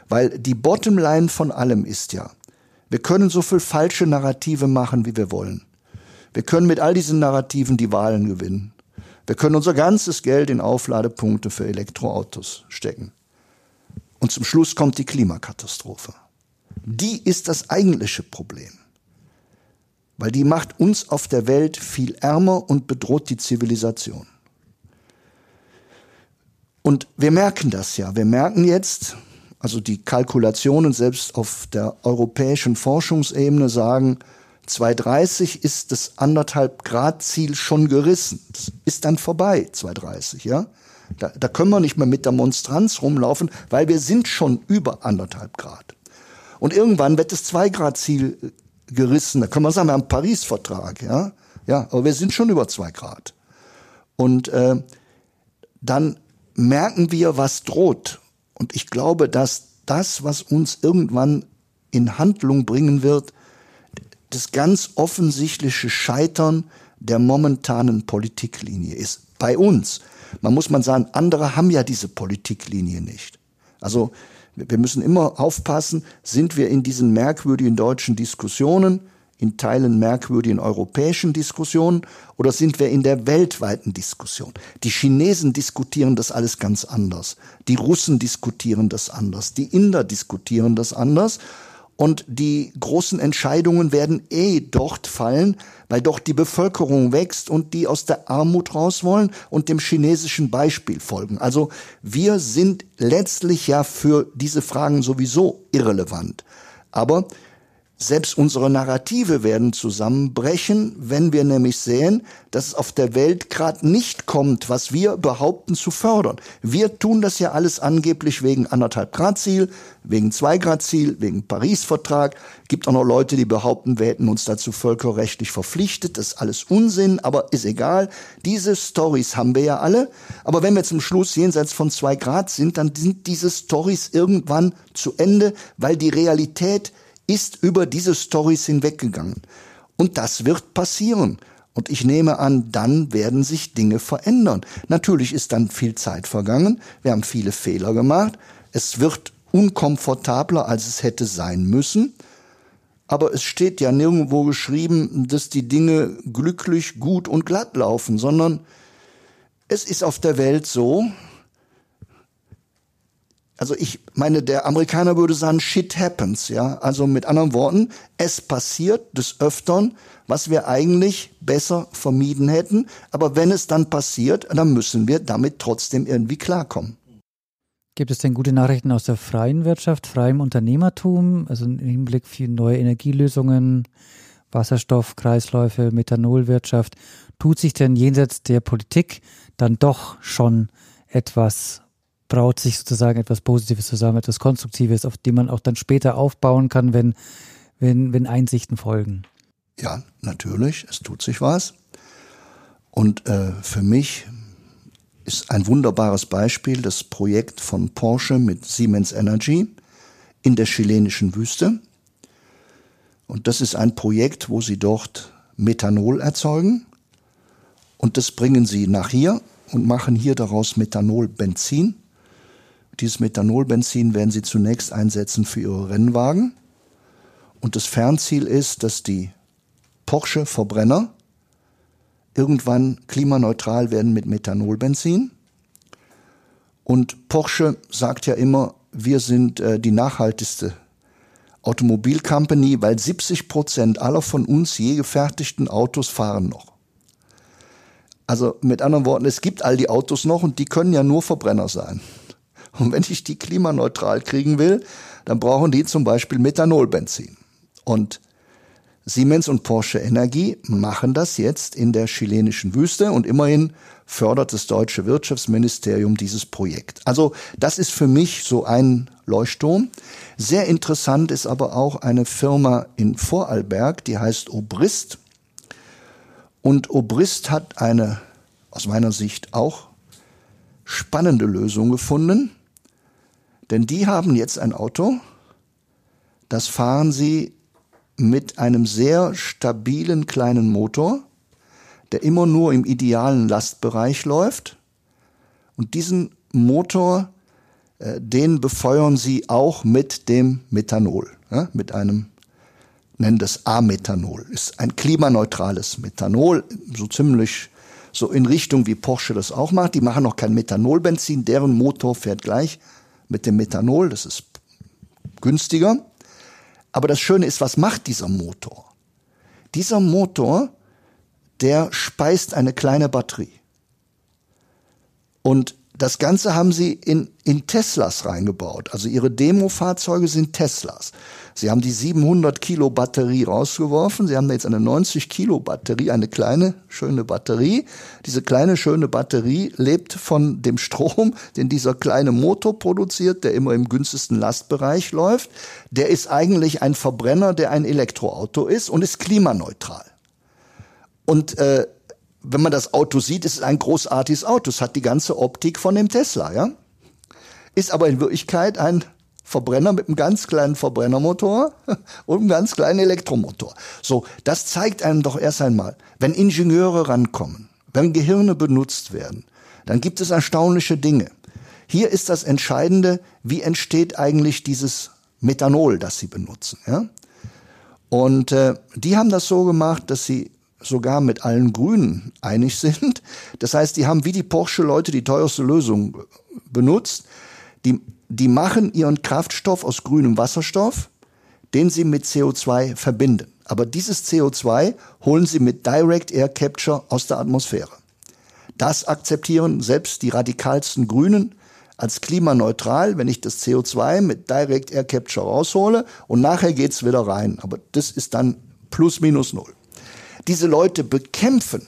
Speaker 2: Weil die Bottomline von allem ist ja, wir können so viel falsche Narrative machen, wie wir wollen. Wir können mit all diesen Narrativen die Wahlen gewinnen. Wir können unser ganzes Geld in Aufladepunkte für Elektroautos stecken. Und zum Schluss kommt die Klimakatastrophe. Die ist das eigentliche Problem. Weil die macht uns auf der Welt viel ärmer und bedroht die Zivilisation. Und wir merken das ja. Wir merken jetzt, also die Kalkulationen selbst auf der europäischen Forschungsebene sagen, 230 ist das anderthalb Grad Ziel schon gerissen. Das ist dann vorbei, 230, ja. Da, da können wir nicht mehr mit der Monstranz rumlaufen, weil wir sind schon über anderthalb Grad. Und irgendwann wird das 2 Grad Ziel äh, gerissen. Da können wir sagen, wir haben Paris-Vertrag, ja. Ja, aber wir sind schon über 2 Grad. Und äh, dann merken wir, was droht. Und ich glaube, dass das, was uns irgendwann in Handlung bringen wird, das ganz offensichtliche Scheitern der momentanen Politiklinie ist. Bei uns. Man muss man sagen, andere haben ja diese Politiklinie nicht. Also wir müssen immer aufpassen, sind wir in diesen merkwürdigen deutschen Diskussionen, in Teilen merkwürdigen europäischen Diskussionen oder sind wir in der weltweiten Diskussion? Die Chinesen diskutieren das alles ganz anders. Die Russen diskutieren das anders. Die Inder diskutieren das anders. Und die großen Entscheidungen werden eh dort fallen, weil dort die Bevölkerung wächst und die aus der Armut raus wollen und dem chinesischen Beispiel folgen. Also wir sind letztlich ja für diese Fragen sowieso irrelevant. Aber selbst unsere Narrative werden zusammenbrechen, wenn wir nämlich sehen, dass es auf der Welt gerade nicht kommt, was wir behaupten zu fördern. Wir tun das ja alles angeblich wegen anderthalb Grad Ziel, wegen zwei Grad Ziel, wegen Paris-Vertrag. Gibt auch noch Leute, die behaupten, wir hätten uns dazu völkerrechtlich verpflichtet. Das ist alles Unsinn, aber ist egal. Diese Stories haben wir ja alle. Aber wenn wir zum Schluss jenseits von zwei Grad sind, dann sind diese Stories irgendwann zu Ende, weil die Realität ist über diese Stories hinweggegangen. Und das wird passieren. Und ich nehme an, dann werden sich Dinge verändern. Natürlich ist dann viel Zeit vergangen. Wir haben viele Fehler gemacht. Es wird unkomfortabler, als es hätte sein müssen. Aber es steht ja nirgendwo geschrieben, dass die Dinge glücklich, gut und glatt laufen, sondern es ist auf der Welt so, also ich meine, der Amerikaner würde sagen, shit happens, ja. Also mit anderen Worten, es passiert des Öfteren, was wir eigentlich besser vermieden hätten. Aber wenn es dann passiert, dann müssen wir damit trotzdem irgendwie klarkommen.
Speaker 3: Gibt es denn gute Nachrichten aus der freien Wirtschaft, freiem Unternehmertum, also im Hinblick für neue Energielösungen, Wasserstoff, Kreisläufe, Methanolwirtschaft? Tut sich denn jenseits der Politik dann doch schon etwas braut sich sozusagen etwas Positives zusammen, etwas Konstruktives, auf dem man auch dann später aufbauen kann, wenn, wenn, wenn Einsichten folgen.
Speaker 2: Ja, natürlich, es tut sich was. Und äh, für mich ist ein wunderbares Beispiel das Projekt von Porsche mit Siemens Energy in der chilenischen Wüste. Und das ist ein Projekt, wo sie dort Methanol erzeugen. Und das bringen sie nach hier und machen hier daraus Methanolbenzin. Dieses Methanolbenzin werden sie zunächst einsetzen für ihre Rennwagen. Und das Fernziel ist, dass die Porsche-Verbrenner irgendwann klimaneutral werden mit Methanolbenzin. Und Porsche sagt ja immer, wir sind äh, die nachhaltigste Automobilcompany, weil 70 Prozent aller von uns je gefertigten Autos fahren noch. Also mit anderen Worten, es gibt all die Autos noch und die können ja nur Verbrenner sein. Und wenn ich die klimaneutral kriegen will, dann brauchen die zum Beispiel Methanolbenzin. Und Siemens und Porsche Energie machen das jetzt in der chilenischen Wüste und immerhin fördert das deutsche Wirtschaftsministerium dieses Projekt. Also das ist für mich so ein Leuchtturm. Sehr interessant ist aber auch eine Firma in Vorarlberg, die heißt Obrist. Und Obrist hat eine, aus meiner Sicht auch, spannende Lösung gefunden. Denn die haben jetzt ein Auto, das fahren sie mit einem sehr stabilen kleinen Motor, der immer nur im idealen Lastbereich läuft. Und diesen Motor, äh, den befeuern sie auch mit dem Methanol, ja, mit einem, nennen das A-Methanol. Ist ein klimaneutrales Methanol, so ziemlich so in Richtung wie Porsche das auch macht. Die machen noch kein Methanolbenzin, deren Motor fährt gleich mit dem Methanol, das ist günstiger. Aber das Schöne ist, was macht dieser Motor? Dieser Motor, der speist eine kleine Batterie. Und das Ganze haben sie in, in Teslas reingebaut. Also ihre Demo-Fahrzeuge sind Teslas. Sie haben die 700 Kilo Batterie rausgeworfen. Sie haben jetzt eine 90 Kilo Batterie, eine kleine, schöne Batterie. Diese kleine, schöne Batterie lebt von dem Strom, *laughs* den dieser kleine Motor produziert, der immer im günstigsten Lastbereich läuft. Der ist eigentlich ein Verbrenner, der ein Elektroauto ist und ist klimaneutral. Und äh, wenn man das Auto sieht, ist es ein großartiges Auto. Es hat die ganze Optik von dem Tesla, ja. Ist aber in Wirklichkeit ein Verbrenner mit einem ganz kleinen Verbrennermotor *laughs* und einem ganz kleinen Elektromotor. So, das zeigt einem doch erst einmal, wenn Ingenieure rankommen, wenn Gehirne benutzt werden, dann gibt es erstaunliche Dinge. Hier ist das Entscheidende, wie entsteht eigentlich dieses Methanol, das sie benutzen. Ja? Und äh, die haben das so gemacht, dass sie sogar mit allen Grünen einig sind. Das heißt, die haben wie die Porsche-Leute die teuerste Lösung benutzt. Die, die machen ihren Kraftstoff aus grünem Wasserstoff, den sie mit CO2 verbinden. Aber dieses CO2 holen sie mit Direct Air Capture aus der Atmosphäre. Das akzeptieren selbst die radikalsten Grünen als klimaneutral, wenn ich das CO2 mit Direct Air Capture raushole und nachher geht's wieder rein. Aber das ist dann plus minus null diese Leute bekämpfen,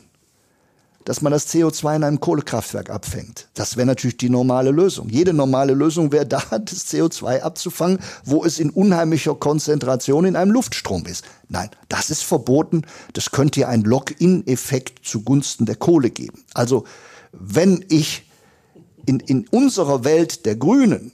Speaker 2: dass man das CO2 in einem Kohlekraftwerk abfängt. Das wäre natürlich die normale Lösung. Jede normale Lösung wäre *laughs* da, das CO2 abzufangen, wo es in unheimlicher Konzentration in einem Luftstrom ist. Nein, das ist verboten. Das könnte ja einen Lock-in-Effekt zugunsten der Kohle geben. Also, wenn ich in, in unserer Welt der Grünen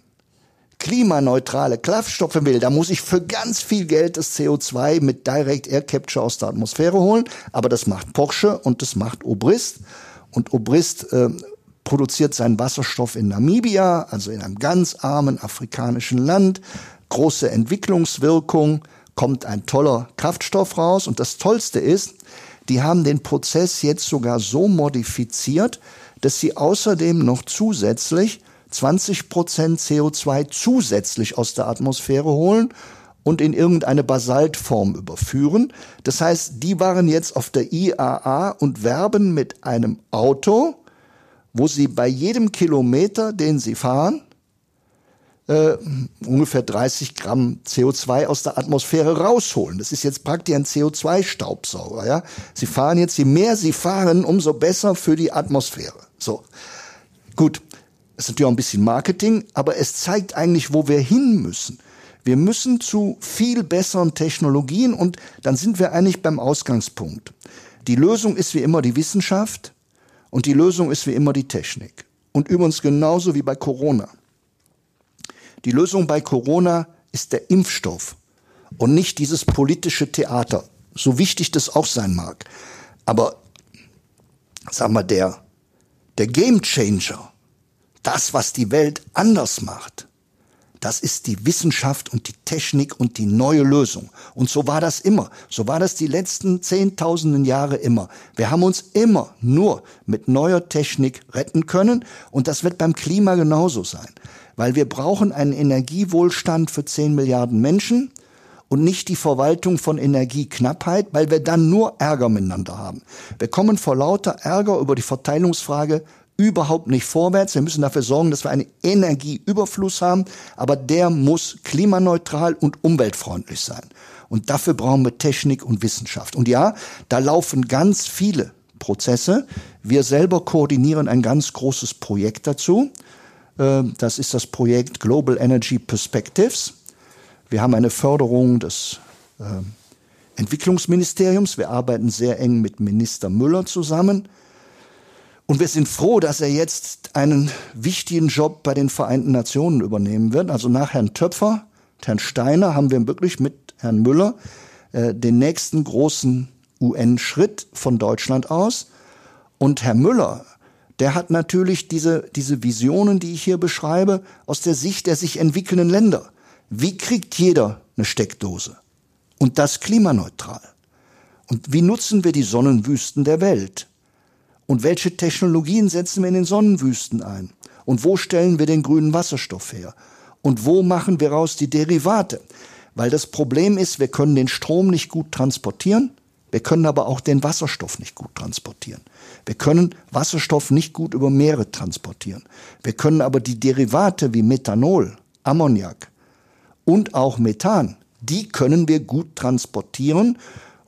Speaker 2: klimaneutrale Kraftstoffe will, da muss ich für ganz viel Geld das CO2 mit Direct Air Capture aus der Atmosphäre holen. Aber das macht Porsche und das macht Obrist. Und Obrist äh, produziert seinen Wasserstoff in Namibia, also in einem ganz armen afrikanischen Land. Große Entwicklungswirkung, kommt ein toller Kraftstoff raus. Und das Tollste ist, die haben den Prozess jetzt sogar so modifiziert, dass sie außerdem noch zusätzlich 20 Prozent CO2 zusätzlich aus der Atmosphäre holen und in irgendeine Basaltform überführen. Das heißt, die waren jetzt auf der IAA und werben mit einem Auto, wo sie bei jedem Kilometer, den sie fahren, äh, ungefähr 30 Gramm CO2 aus der Atmosphäre rausholen. Das ist jetzt praktisch ein CO2-Staubsauger. Ja? Sie fahren jetzt, je mehr sie fahren, umso besser für die Atmosphäre. So, gut ist natürlich auch ein bisschen Marketing, aber es zeigt eigentlich, wo wir hin müssen. Wir müssen zu viel besseren Technologien und dann sind wir eigentlich beim Ausgangspunkt. Die Lösung ist wie immer die Wissenschaft und die Lösung ist wie immer die Technik. Und übrigens genauso wie bei Corona. Die Lösung bei Corona ist der Impfstoff und nicht dieses politische Theater, so wichtig das auch sein mag. Aber, sagen wir, der, der Game Changer das, was die Welt anders macht, das ist die Wissenschaft und die Technik und die neue Lösung. Und so war das immer. So war das die letzten zehntausenden Jahre immer. Wir haben uns immer nur mit neuer Technik retten können. Und das wird beim Klima genauso sein. Weil wir brauchen einen Energiewohlstand für zehn Milliarden Menschen und nicht die Verwaltung von Energieknappheit, weil wir dann nur Ärger miteinander haben. Wir kommen vor lauter Ärger über die Verteilungsfrage überhaupt nicht vorwärts. Wir müssen dafür sorgen, dass wir einen Energieüberfluss haben, aber der muss klimaneutral und umweltfreundlich sein. Und dafür brauchen wir Technik und Wissenschaft. Und ja, da laufen ganz viele Prozesse. Wir selber koordinieren ein ganz großes Projekt dazu. Ähm, das ist das Projekt Global Energy Perspectives. Wir haben eine Förderung des ähm, Entwicklungsministeriums. Wir arbeiten sehr eng mit Minister Müller zusammen. Und wir sind froh, dass er jetzt einen wichtigen Job bei den Vereinten Nationen übernehmen wird. Also nach Herrn Töpfer, Herrn Steiner haben wir wirklich mit Herrn Müller äh, den nächsten großen UN-Schritt von Deutschland aus. Und Herr Müller, der hat natürlich diese, diese Visionen, die ich hier beschreibe, aus der Sicht der sich entwickelnden Länder. Wie kriegt jeder eine Steckdose? Und das klimaneutral. Und wie nutzen wir die Sonnenwüsten der Welt? Und welche Technologien setzen wir in den Sonnenwüsten ein? Und wo stellen wir den grünen Wasserstoff her? Und wo machen wir raus die Derivate? Weil das Problem ist, wir können den Strom nicht gut transportieren wir können aber auch den Wasserstoff nicht gut transportieren. Wir können Wasserstoff nicht gut über Meere transportieren. Wir können aber die Derivate wie Methanol, Ammoniak und auch Methan, die können wir gut transportieren.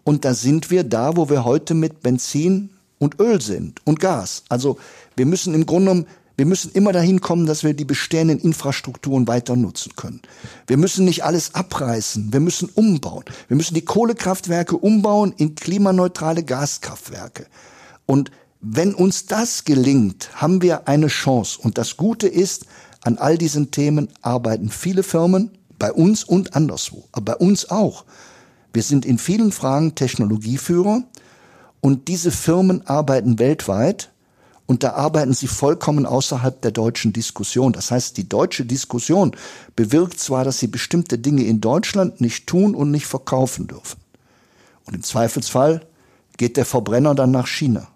Speaker 2: Und da sind wir da, wo wir heute mit Benzin und Öl sind und Gas. Also wir müssen im Grunde genommen wir müssen immer dahin kommen, dass wir die bestehenden Infrastrukturen weiter nutzen können. Wir müssen nicht alles abreißen. Wir müssen umbauen. Wir müssen die Kohlekraftwerke umbauen in klimaneutrale Gaskraftwerke. Und wenn uns das gelingt, haben wir eine Chance. Und das Gute ist, an all diesen Themen arbeiten viele Firmen, bei uns und anderswo, aber bei uns auch. Wir sind in vielen Fragen Technologieführer und diese Firmen arbeiten weltweit und da arbeiten sie vollkommen außerhalb der deutschen Diskussion. Das heißt, die deutsche Diskussion bewirkt zwar, dass sie bestimmte Dinge in Deutschland nicht tun und nicht verkaufen dürfen. Und im Zweifelsfall geht der Verbrenner dann nach China.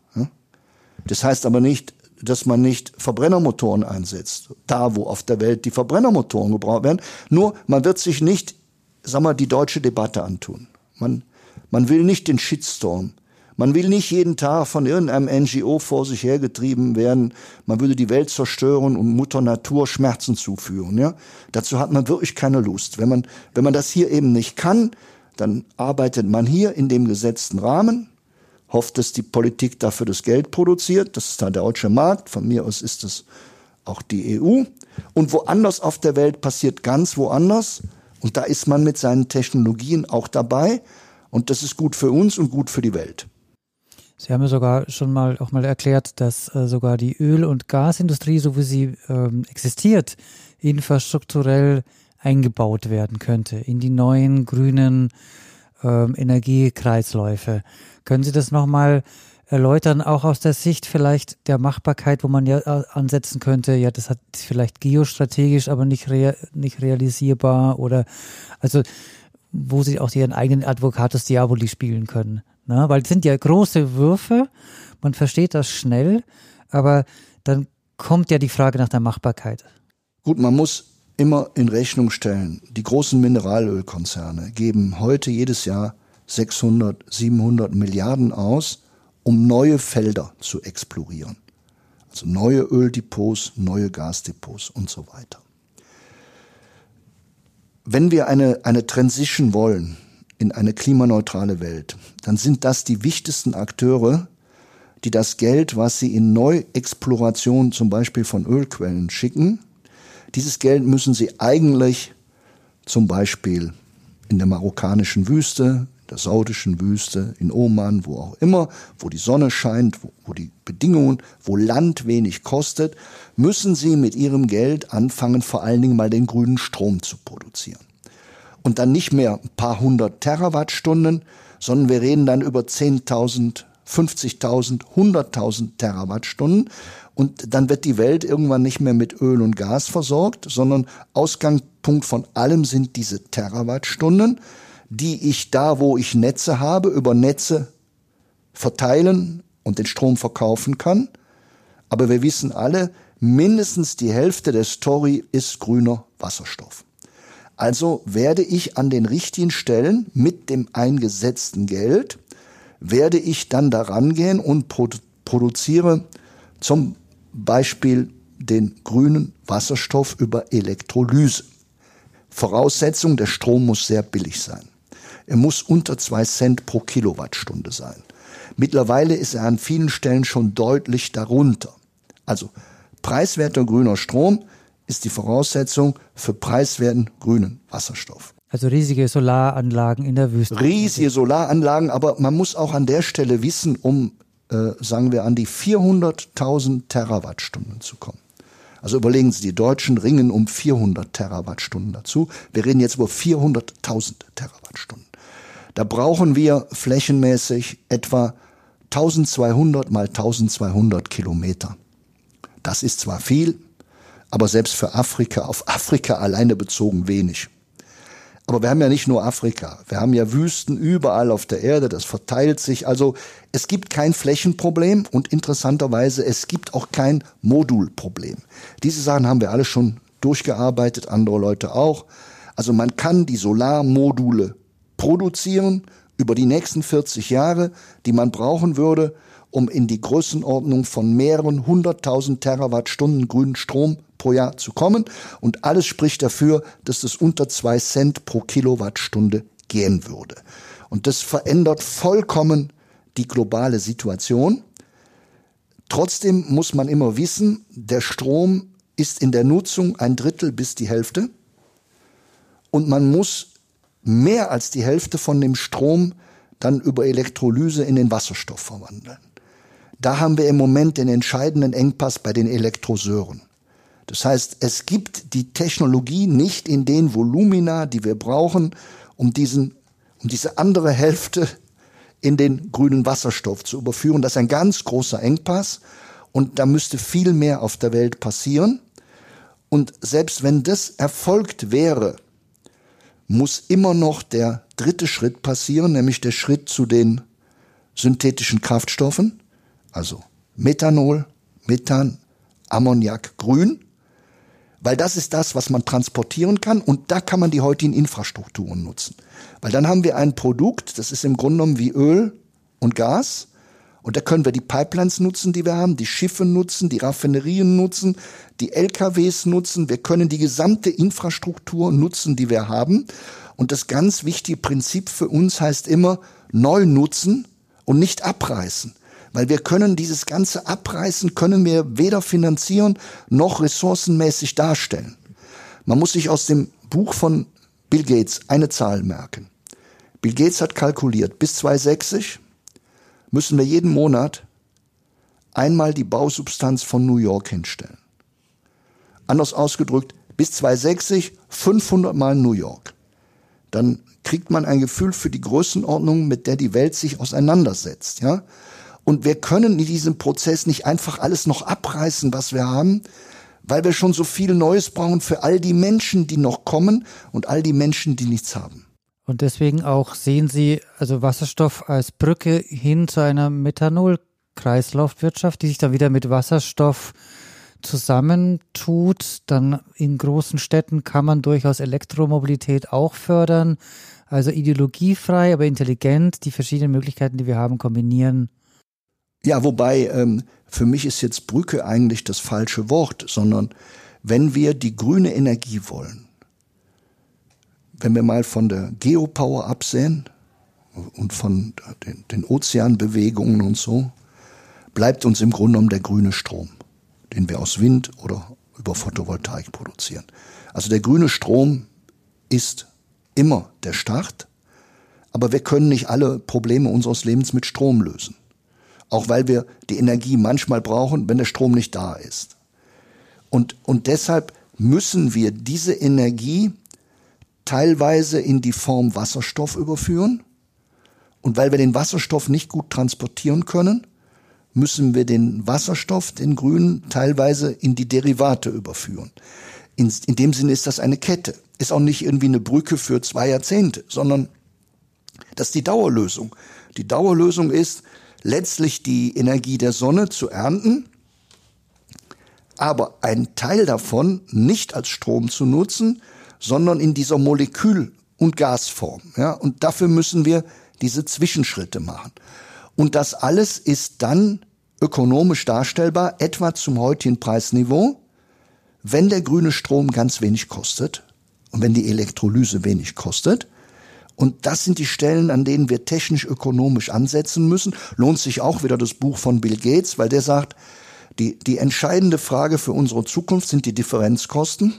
Speaker 2: Das heißt aber nicht, dass man nicht Verbrennermotoren einsetzt, da wo auf der Welt die Verbrennermotoren gebraucht werden. Nur man wird sich nicht, sag mal, die deutsche Debatte antun. Man, man will nicht den Shitstorm man will nicht jeden Tag von irgendeinem NGO vor sich hergetrieben werden. Man würde die Welt zerstören und Mutter Natur Schmerzen zuführen. Ja? Dazu hat man wirklich keine Lust. Wenn man, wenn man das hier eben nicht kann, dann arbeitet man hier in dem gesetzten Rahmen, hofft, dass die Politik dafür das Geld produziert. Das ist dann der deutsche Markt. Von mir aus ist es auch die EU. Und woanders auf der Welt passiert ganz woanders. Und da ist man mit seinen Technologien auch dabei. Und das ist gut für uns und gut für die Welt.
Speaker 3: Sie haben ja sogar schon mal auch mal erklärt, dass äh, sogar die Öl- und Gasindustrie, so wie sie ähm, existiert, infrastrukturell eingebaut werden könnte in die neuen grünen ähm, Energiekreisläufe. Können Sie das nochmal erläutern, auch aus der Sicht vielleicht der Machbarkeit, wo man ja äh, ansetzen könnte, ja, das hat vielleicht geostrategisch, aber nicht, rea nicht realisierbar oder also wo Sie auch Ihren eigenen Advocatus Diaboli spielen können. Ne? Weil es sind ja große Würfe, man versteht das schnell, aber dann kommt ja die Frage nach der Machbarkeit.
Speaker 2: Gut, man muss immer in Rechnung stellen, die großen Mineralölkonzerne geben heute jedes Jahr 600, 700 Milliarden aus, um neue Felder zu explorieren. Also neue Öldepots, neue Gasdepots und so weiter. Wenn wir eine, eine Transition wollen, in eine klimaneutrale Welt, dann sind das die wichtigsten Akteure, die das Geld, was sie in Neuexploration zum Beispiel von Ölquellen schicken, dieses Geld müssen sie eigentlich zum Beispiel in der marokkanischen Wüste, der saudischen Wüste, in Oman, wo auch immer, wo die Sonne scheint, wo, wo die Bedingungen, wo Land wenig kostet, müssen sie mit ihrem Geld anfangen, vor allen Dingen mal den grünen Strom zu produzieren und dann nicht mehr ein paar hundert Terawattstunden, sondern wir reden dann über 10.000, 50.000, 100.000 Terawattstunden. Und dann wird die Welt irgendwann nicht mehr mit Öl und Gas versorgt, sondern Ausgangspunkt von allem sind diese Terawattstunden, die ich da, wo ich Netze habe, über Netze verteilen und den Strom verkaufen kann. Aber wir wissen alle, mindestens die Hälfte der Story ist grüner Wasserstoff. Also werde ich an den richtigen Stellen mit dem eingesetzten Geld, werde ich dann daran gehen und produ produziere zum Beispiel den grünen Wasserstoff über Elektrolyse. Voraussetzung, der Strom muss sehr billig sein. Er muss unter zwei Cent pro Kilowattstunde sein. Mittlerweile ist er an vielen Stellen schon deutlich darunter. Also preiswerter grüner Strom ist die Voraussetzung für preiswerten grünen Wasserstoff.
Speaker 3: Also riesige Solaranlagen in der Wüste.
Speaker 2: Riesige Solaranlagen, aber man muss auch an der Stelle wissen, um, äh, sagen wir, an die 400.000 Terawattstunden zu kommen. Also überlegen Sie, die Deutschen ringen um 400 Terawattstunden dazu. Wir reden jetzt über 400.000 Terawattstunden. Da brauchen wir flächenmäßig etwa 1200 mal 1200 Kilometer. Das ist zwar viel, aber selbst für Afrika, auf Afrika alleine bezogen wenig. Aber wir haben ja nicht nur Afrika, wir haben ja Wüsten überall auf der Erde, das verteilt sich. Also es gibt kein Flächenproblem und interessanterweise es gibt auch kein Modulproblem. Diese Sachen haben wir alle schon durchgearbeitet, andere Leute auch. Also man kann die Solarmodule produzieren über die nächsten 40 Jahre, die man brauchen würde, um in die Größenordnung von mehreren hunderttausend Terawattstunden grünen Strom pro Jahr zu kommen. Und alles spricht dafür, dass das unter zwei Cent pro Kilowattstunde gehen würde. Und das verändert vollkommen die globale Situation. Trotzdem muss man immer wissen, der Strom ist in der Nutzung ein Drittel bis die Hälfte. Und man muss mehr als die Hälfte von dem Strom dann über Elektrolyse in den Wasserstoff verwandeln. Da haben wir im Moment den entscheidenden Engpass bei den Elektroseuren. Das heißt, es gibt die Technologie nicht in den Volumina, die wir brauchen, um diesen, um diese andere Hälfte in den grünen Wasserstoff zu überführen. Das ist ein ganz großer Engpass und da müsste viel mehr auf der Welt passieren. Und selbst wenn das erfolgt wäre, muss immer noch der dritte Schritt passieren, nämlich der Schritt zu den synthetischen Kraftstoffen, also Methanol, Methan, Ammoniak, Grün, weil das ist das, was man transportieren kann und da kann man die heutigen Infrastrukturen nutzen. Weil dann haben wir ein Produkt, das ist im Grunde genommen wie Öl und Gas, und da können wir die Pipelines nutzen, die wir haben, die Schiffe nutzen, die Raffinerien nutzen, die LKWs nutzen. Wir können die gesamte Infrastruktur nutzen, die wir haben. Und das ganz wichtige Prinzip für uns heißt immer neu nutzen und nicht abreißen. Weil wir können dieses ganze Abreißen, können wir weder finanzieren noch ressourcenmäßig darstellen. Man muss sich aus dem Buch von Bill Gates eine Zahl merken. Bill Gates hat kalkuliert, bis 2060 müssen wir jeden Monat einmal die Bausubstanz von New York hinstellen. Anders ausgedrückt, bis 260 500 Mal New York. Dann kriegt man ein Gefühl für die Größenordnung, mit der die Welt sich auseinandersetzt, ja. Und wir können in diesem Prozess nicht einfach alles noch abreißen, was wir haben, weil wir schon so viel Neues brauchen für all die Menschen, die noch kommen und all die Menschen, die nichts haben.
Speaker 3: Und deswegen auch sehen Sie also Wasserstoff als Brücke hin zu einer Methanol-Kreislaufwirtschaft, die sich dann wieder mit Wasserstoff zusammentut. Dann in großen Städten kann man durchaus Elektromobilität auch fördern. Also ideologiefrei, aber intelligent die verschiedenen Möglichkeiten, die wir haben, kombinieren.
Speaker 2: Ja, wobei ähm, für mich ist jetzt Brücke eigentlich das falsche Wort, sondern wenn wir die grüne Energie wollen, wenn wir mal von der Geopower absehen und von den, den Ozeanbewegungen und so, bleibt uns im Grunde genommen der grüne Strom, den wir aus Wind oder über Photovoltaik produzieren. Also der grüne Strom ist immer der Start, aber wir können nicht alle Probleme unseres Lebens mit Strom lösen. Auch weil wir die Energie manchmal brauchen, wenn der Strom nicht da ist. Und, und deshalb müssen wir diese Energie teilweise in die Form Wasserstoff überführen. Und weil wir den Wasserstoff nicht gut transportieren können, müssen wir den Wasserstoff, den grünen, teilweise in die Derivate überführen. In, in dem Sinne ist das eine Kette. Ist auch nicht irgendwie eine Brücke für zwei Jahrzehnte, sondern das ist die Dauerlösung. Die Dauerlösung ist, letztlich die Energie der Sonne zu ernten, aber einen Teil davon nicht als Strom zu nutzen, sondern in dieser Molekül- und Gasform. Ja? Und dafür müssen wir diese Zwischenschritte machen. Und das alles ist dann ökonomisch darstellbar, etwa zum heutigen Preisniveau, wenn der grüne Strom ganz wenig kostet und wenn die Elektrolyse wenig kostet. Und das sind die Stellen, an denen wir technisch-ökonomisch ansetzen müssen. Lohnt sich auch wieder das Buch von Bill Gates, weil der sagt, die, die entscheidende Frage für unsere Zukunft sind die Differenzkosten.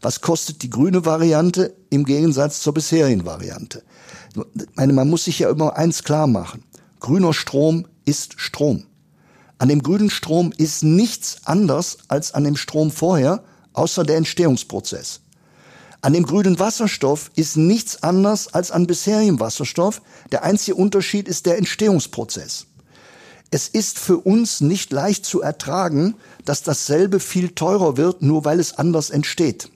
Speaker 2: Was kostet die grüne Variante im Gegensatz zur bisherigen Variante? Ich meine, man muss sich ja immer eins klar machen. Grüner Strom ist Strom. An dem grünen Strom ist nichts anders als an dem Strom vorher, außer der Entstehungsprozess. An dem grünen Wasserstoff ist nichts anders als an bisherigem Wasserstoff. Der einzige Unterschied ist der Entstehungsprozess. Es ist für uns nicht leicht zu ertragen, dass dasselbe viel teurer wird, nur weil es anders entsteht.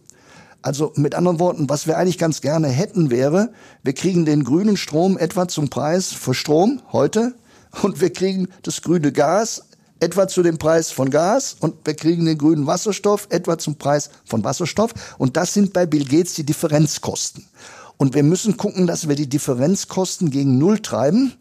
Speaker 2: Also mit anderen Worten, was wir eigentlich ganz gerne hätten wäre, wir kriegen den grünen Strom etwa zum Preis für Strom heute und wir kriegen das grüne Gas etwa zu dem Preis von Gas und wir kriegen den grünen Wasserstoff etwa zum Preis von Wasserstoff. Und das sind bei Bill Gates die Differenzkosten. Und wir müssen gucken, dass wir die Differenzkosten gegen Null treiben.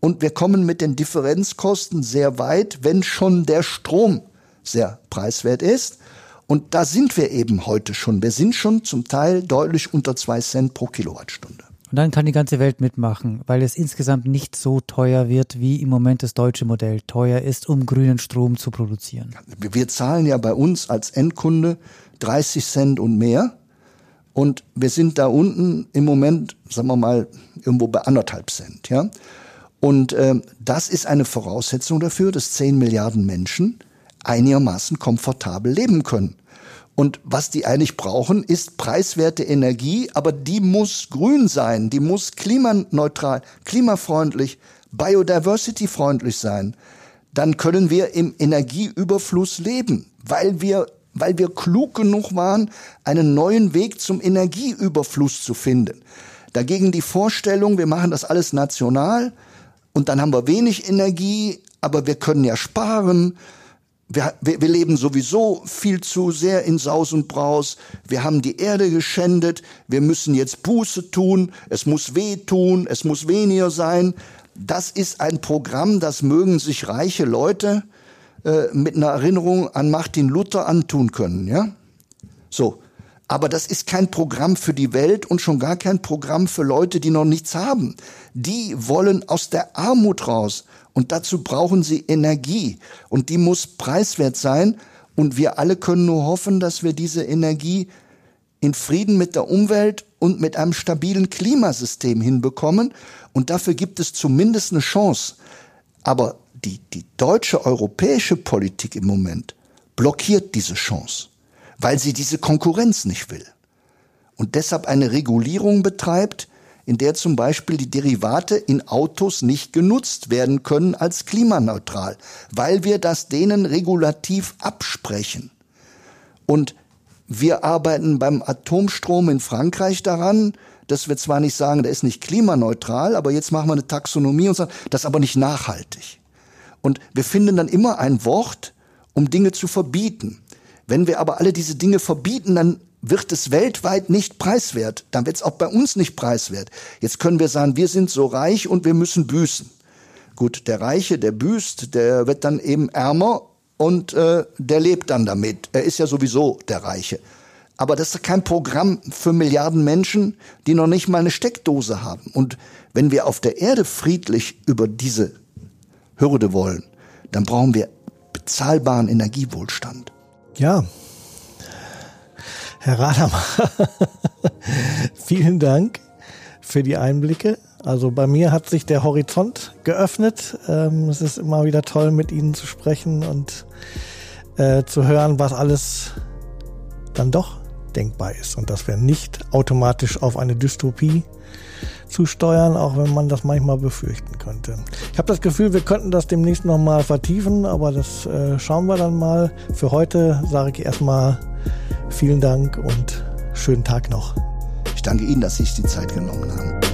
Speaker 2: Und wir kommen mit den Differenzkosten sehr weit, wenn schon der Strom sehr preiswert ist. Und da sind wir eben heute schon. Wir sind schon zum Teil deutlich unter zwei Cent pro Kilowattstunde.
Speaker 3: Und dann kann die ganze Welt mitmachen, weil es insgesamt nicht so teuer wird, wie im Moment das deutsche Modell teuer ist, um grünen Strom zu produzieren.
Speaker 2: Wir zahlen ja bei uns als Endkunde 30 Cent und mehr. Und wir sind da unten im Moment, sagen wir mal, irgendwo bei anderthalb Cent, ja. Und äh, das ist eine Voraussetzung dafür, dass 10 Milliarden Menschen einigermaßen komfortabel leben können. Und was die eigentlich brauchen, ist preiswerte Energie, aber die muss grün sein, die muss klimaneutral, klimafreundlich, biodiversity-freundlich sein. Dann können wir im Energieüberfluss leben, weil wir weil wir klug genug waren, einen neuen Weg zum Energieüberfluss zu finden. Dagegen die Vorstellung, wir machen das alles national und dann haben wir wenig Energie, aber wir können ja sparen wir, wir, wir leben sowieso viel zu sehr in Saus und Braus. Wir haben die Erde geschändet. Wir müssen jetzt Buße tun. Es muss weh tun. Es muss weniger sein. Das ist ein Programm, das mögen sich reiche Leute äh, mit einer Erinnerung an Martin Luther antun können, ja? So. Aber das ist kein Programm für die Welt und schon gar kein Programm für Leute, die noch nichts haben. Die wollen aus der Armut raus. Und dazu brauchen sie Energie. Und die muss preiswert sein. Und wir alle können nur hoffen, dass wir diese Energie in Frieden mit der Umwelt und mit einem stabilen Klimasystem hinbekommen. Und dafür gibt es zumindest eine Chance. Aber die, die deutsche europäische Politik im Moment blockiert diese Chance, weil sie diese Konkurrenz nicht will. Und deshalb eine Regulierung betreibt, in der zum Beispiel die Derivate in Autos nicht genutzt werden können als klimaneutral, weil wir das denen regulativ absprechen. Und wir arbeiten beim Atomstrom in Frankreich daran, dass wir zwar nicht sagen, der ist nicht klimaneutral, aber jetzt machen wir eine Taxonomie und sagen, das ist aber nicht nachhaltig. Und wir finden dann immer ein Wort, um Dinge zu verbieten. Wenn wir aber alle diese Dinge verbieten, dann wird es weltweit nicht preiswert. Dann wird es auch bei uns nicht preiswert. Jetzt können wir sagen, wir sind so reich und wir müssen büßen. Gut, der Reiche, der büßt, der wird dann eben ärmer und äh, der lebt dann damit. Er ist ja sowieso der Reiche. Aber das ist kein Programm für Milliarden Menschen, die noch nicht mal eine Steckdose haben. Und wenn wir auf der Erde friedlich über diese Hürde wollen, dann brauchen wir bezahlbaren Energiewohlstand.
Speaker 1: Ja, Herr Radermacher, *laughs* vielen Dank für die Einblicke. Also bei mir hat sich der Horizont geöffnet. Ähm, es ist immer wieder toll, mit Ihnen zu sprechen und äh, zu hören, was alles dann doch denkbar ist und dass wir nicht automatisch auf eine Dystopie zusteuern, auch wenn man das manchmal befürchten könnte. Ich habe das Gefühl, wir könnten das demnächst nochmal vertiefen, aber das äh, schauen wir dann mal. Für heute sage ich erstmal Vielen Dank und schönen Tag noch.
Speaker 2: Ich danke Ihnen, dass Sie sich die Zeit genommen haben.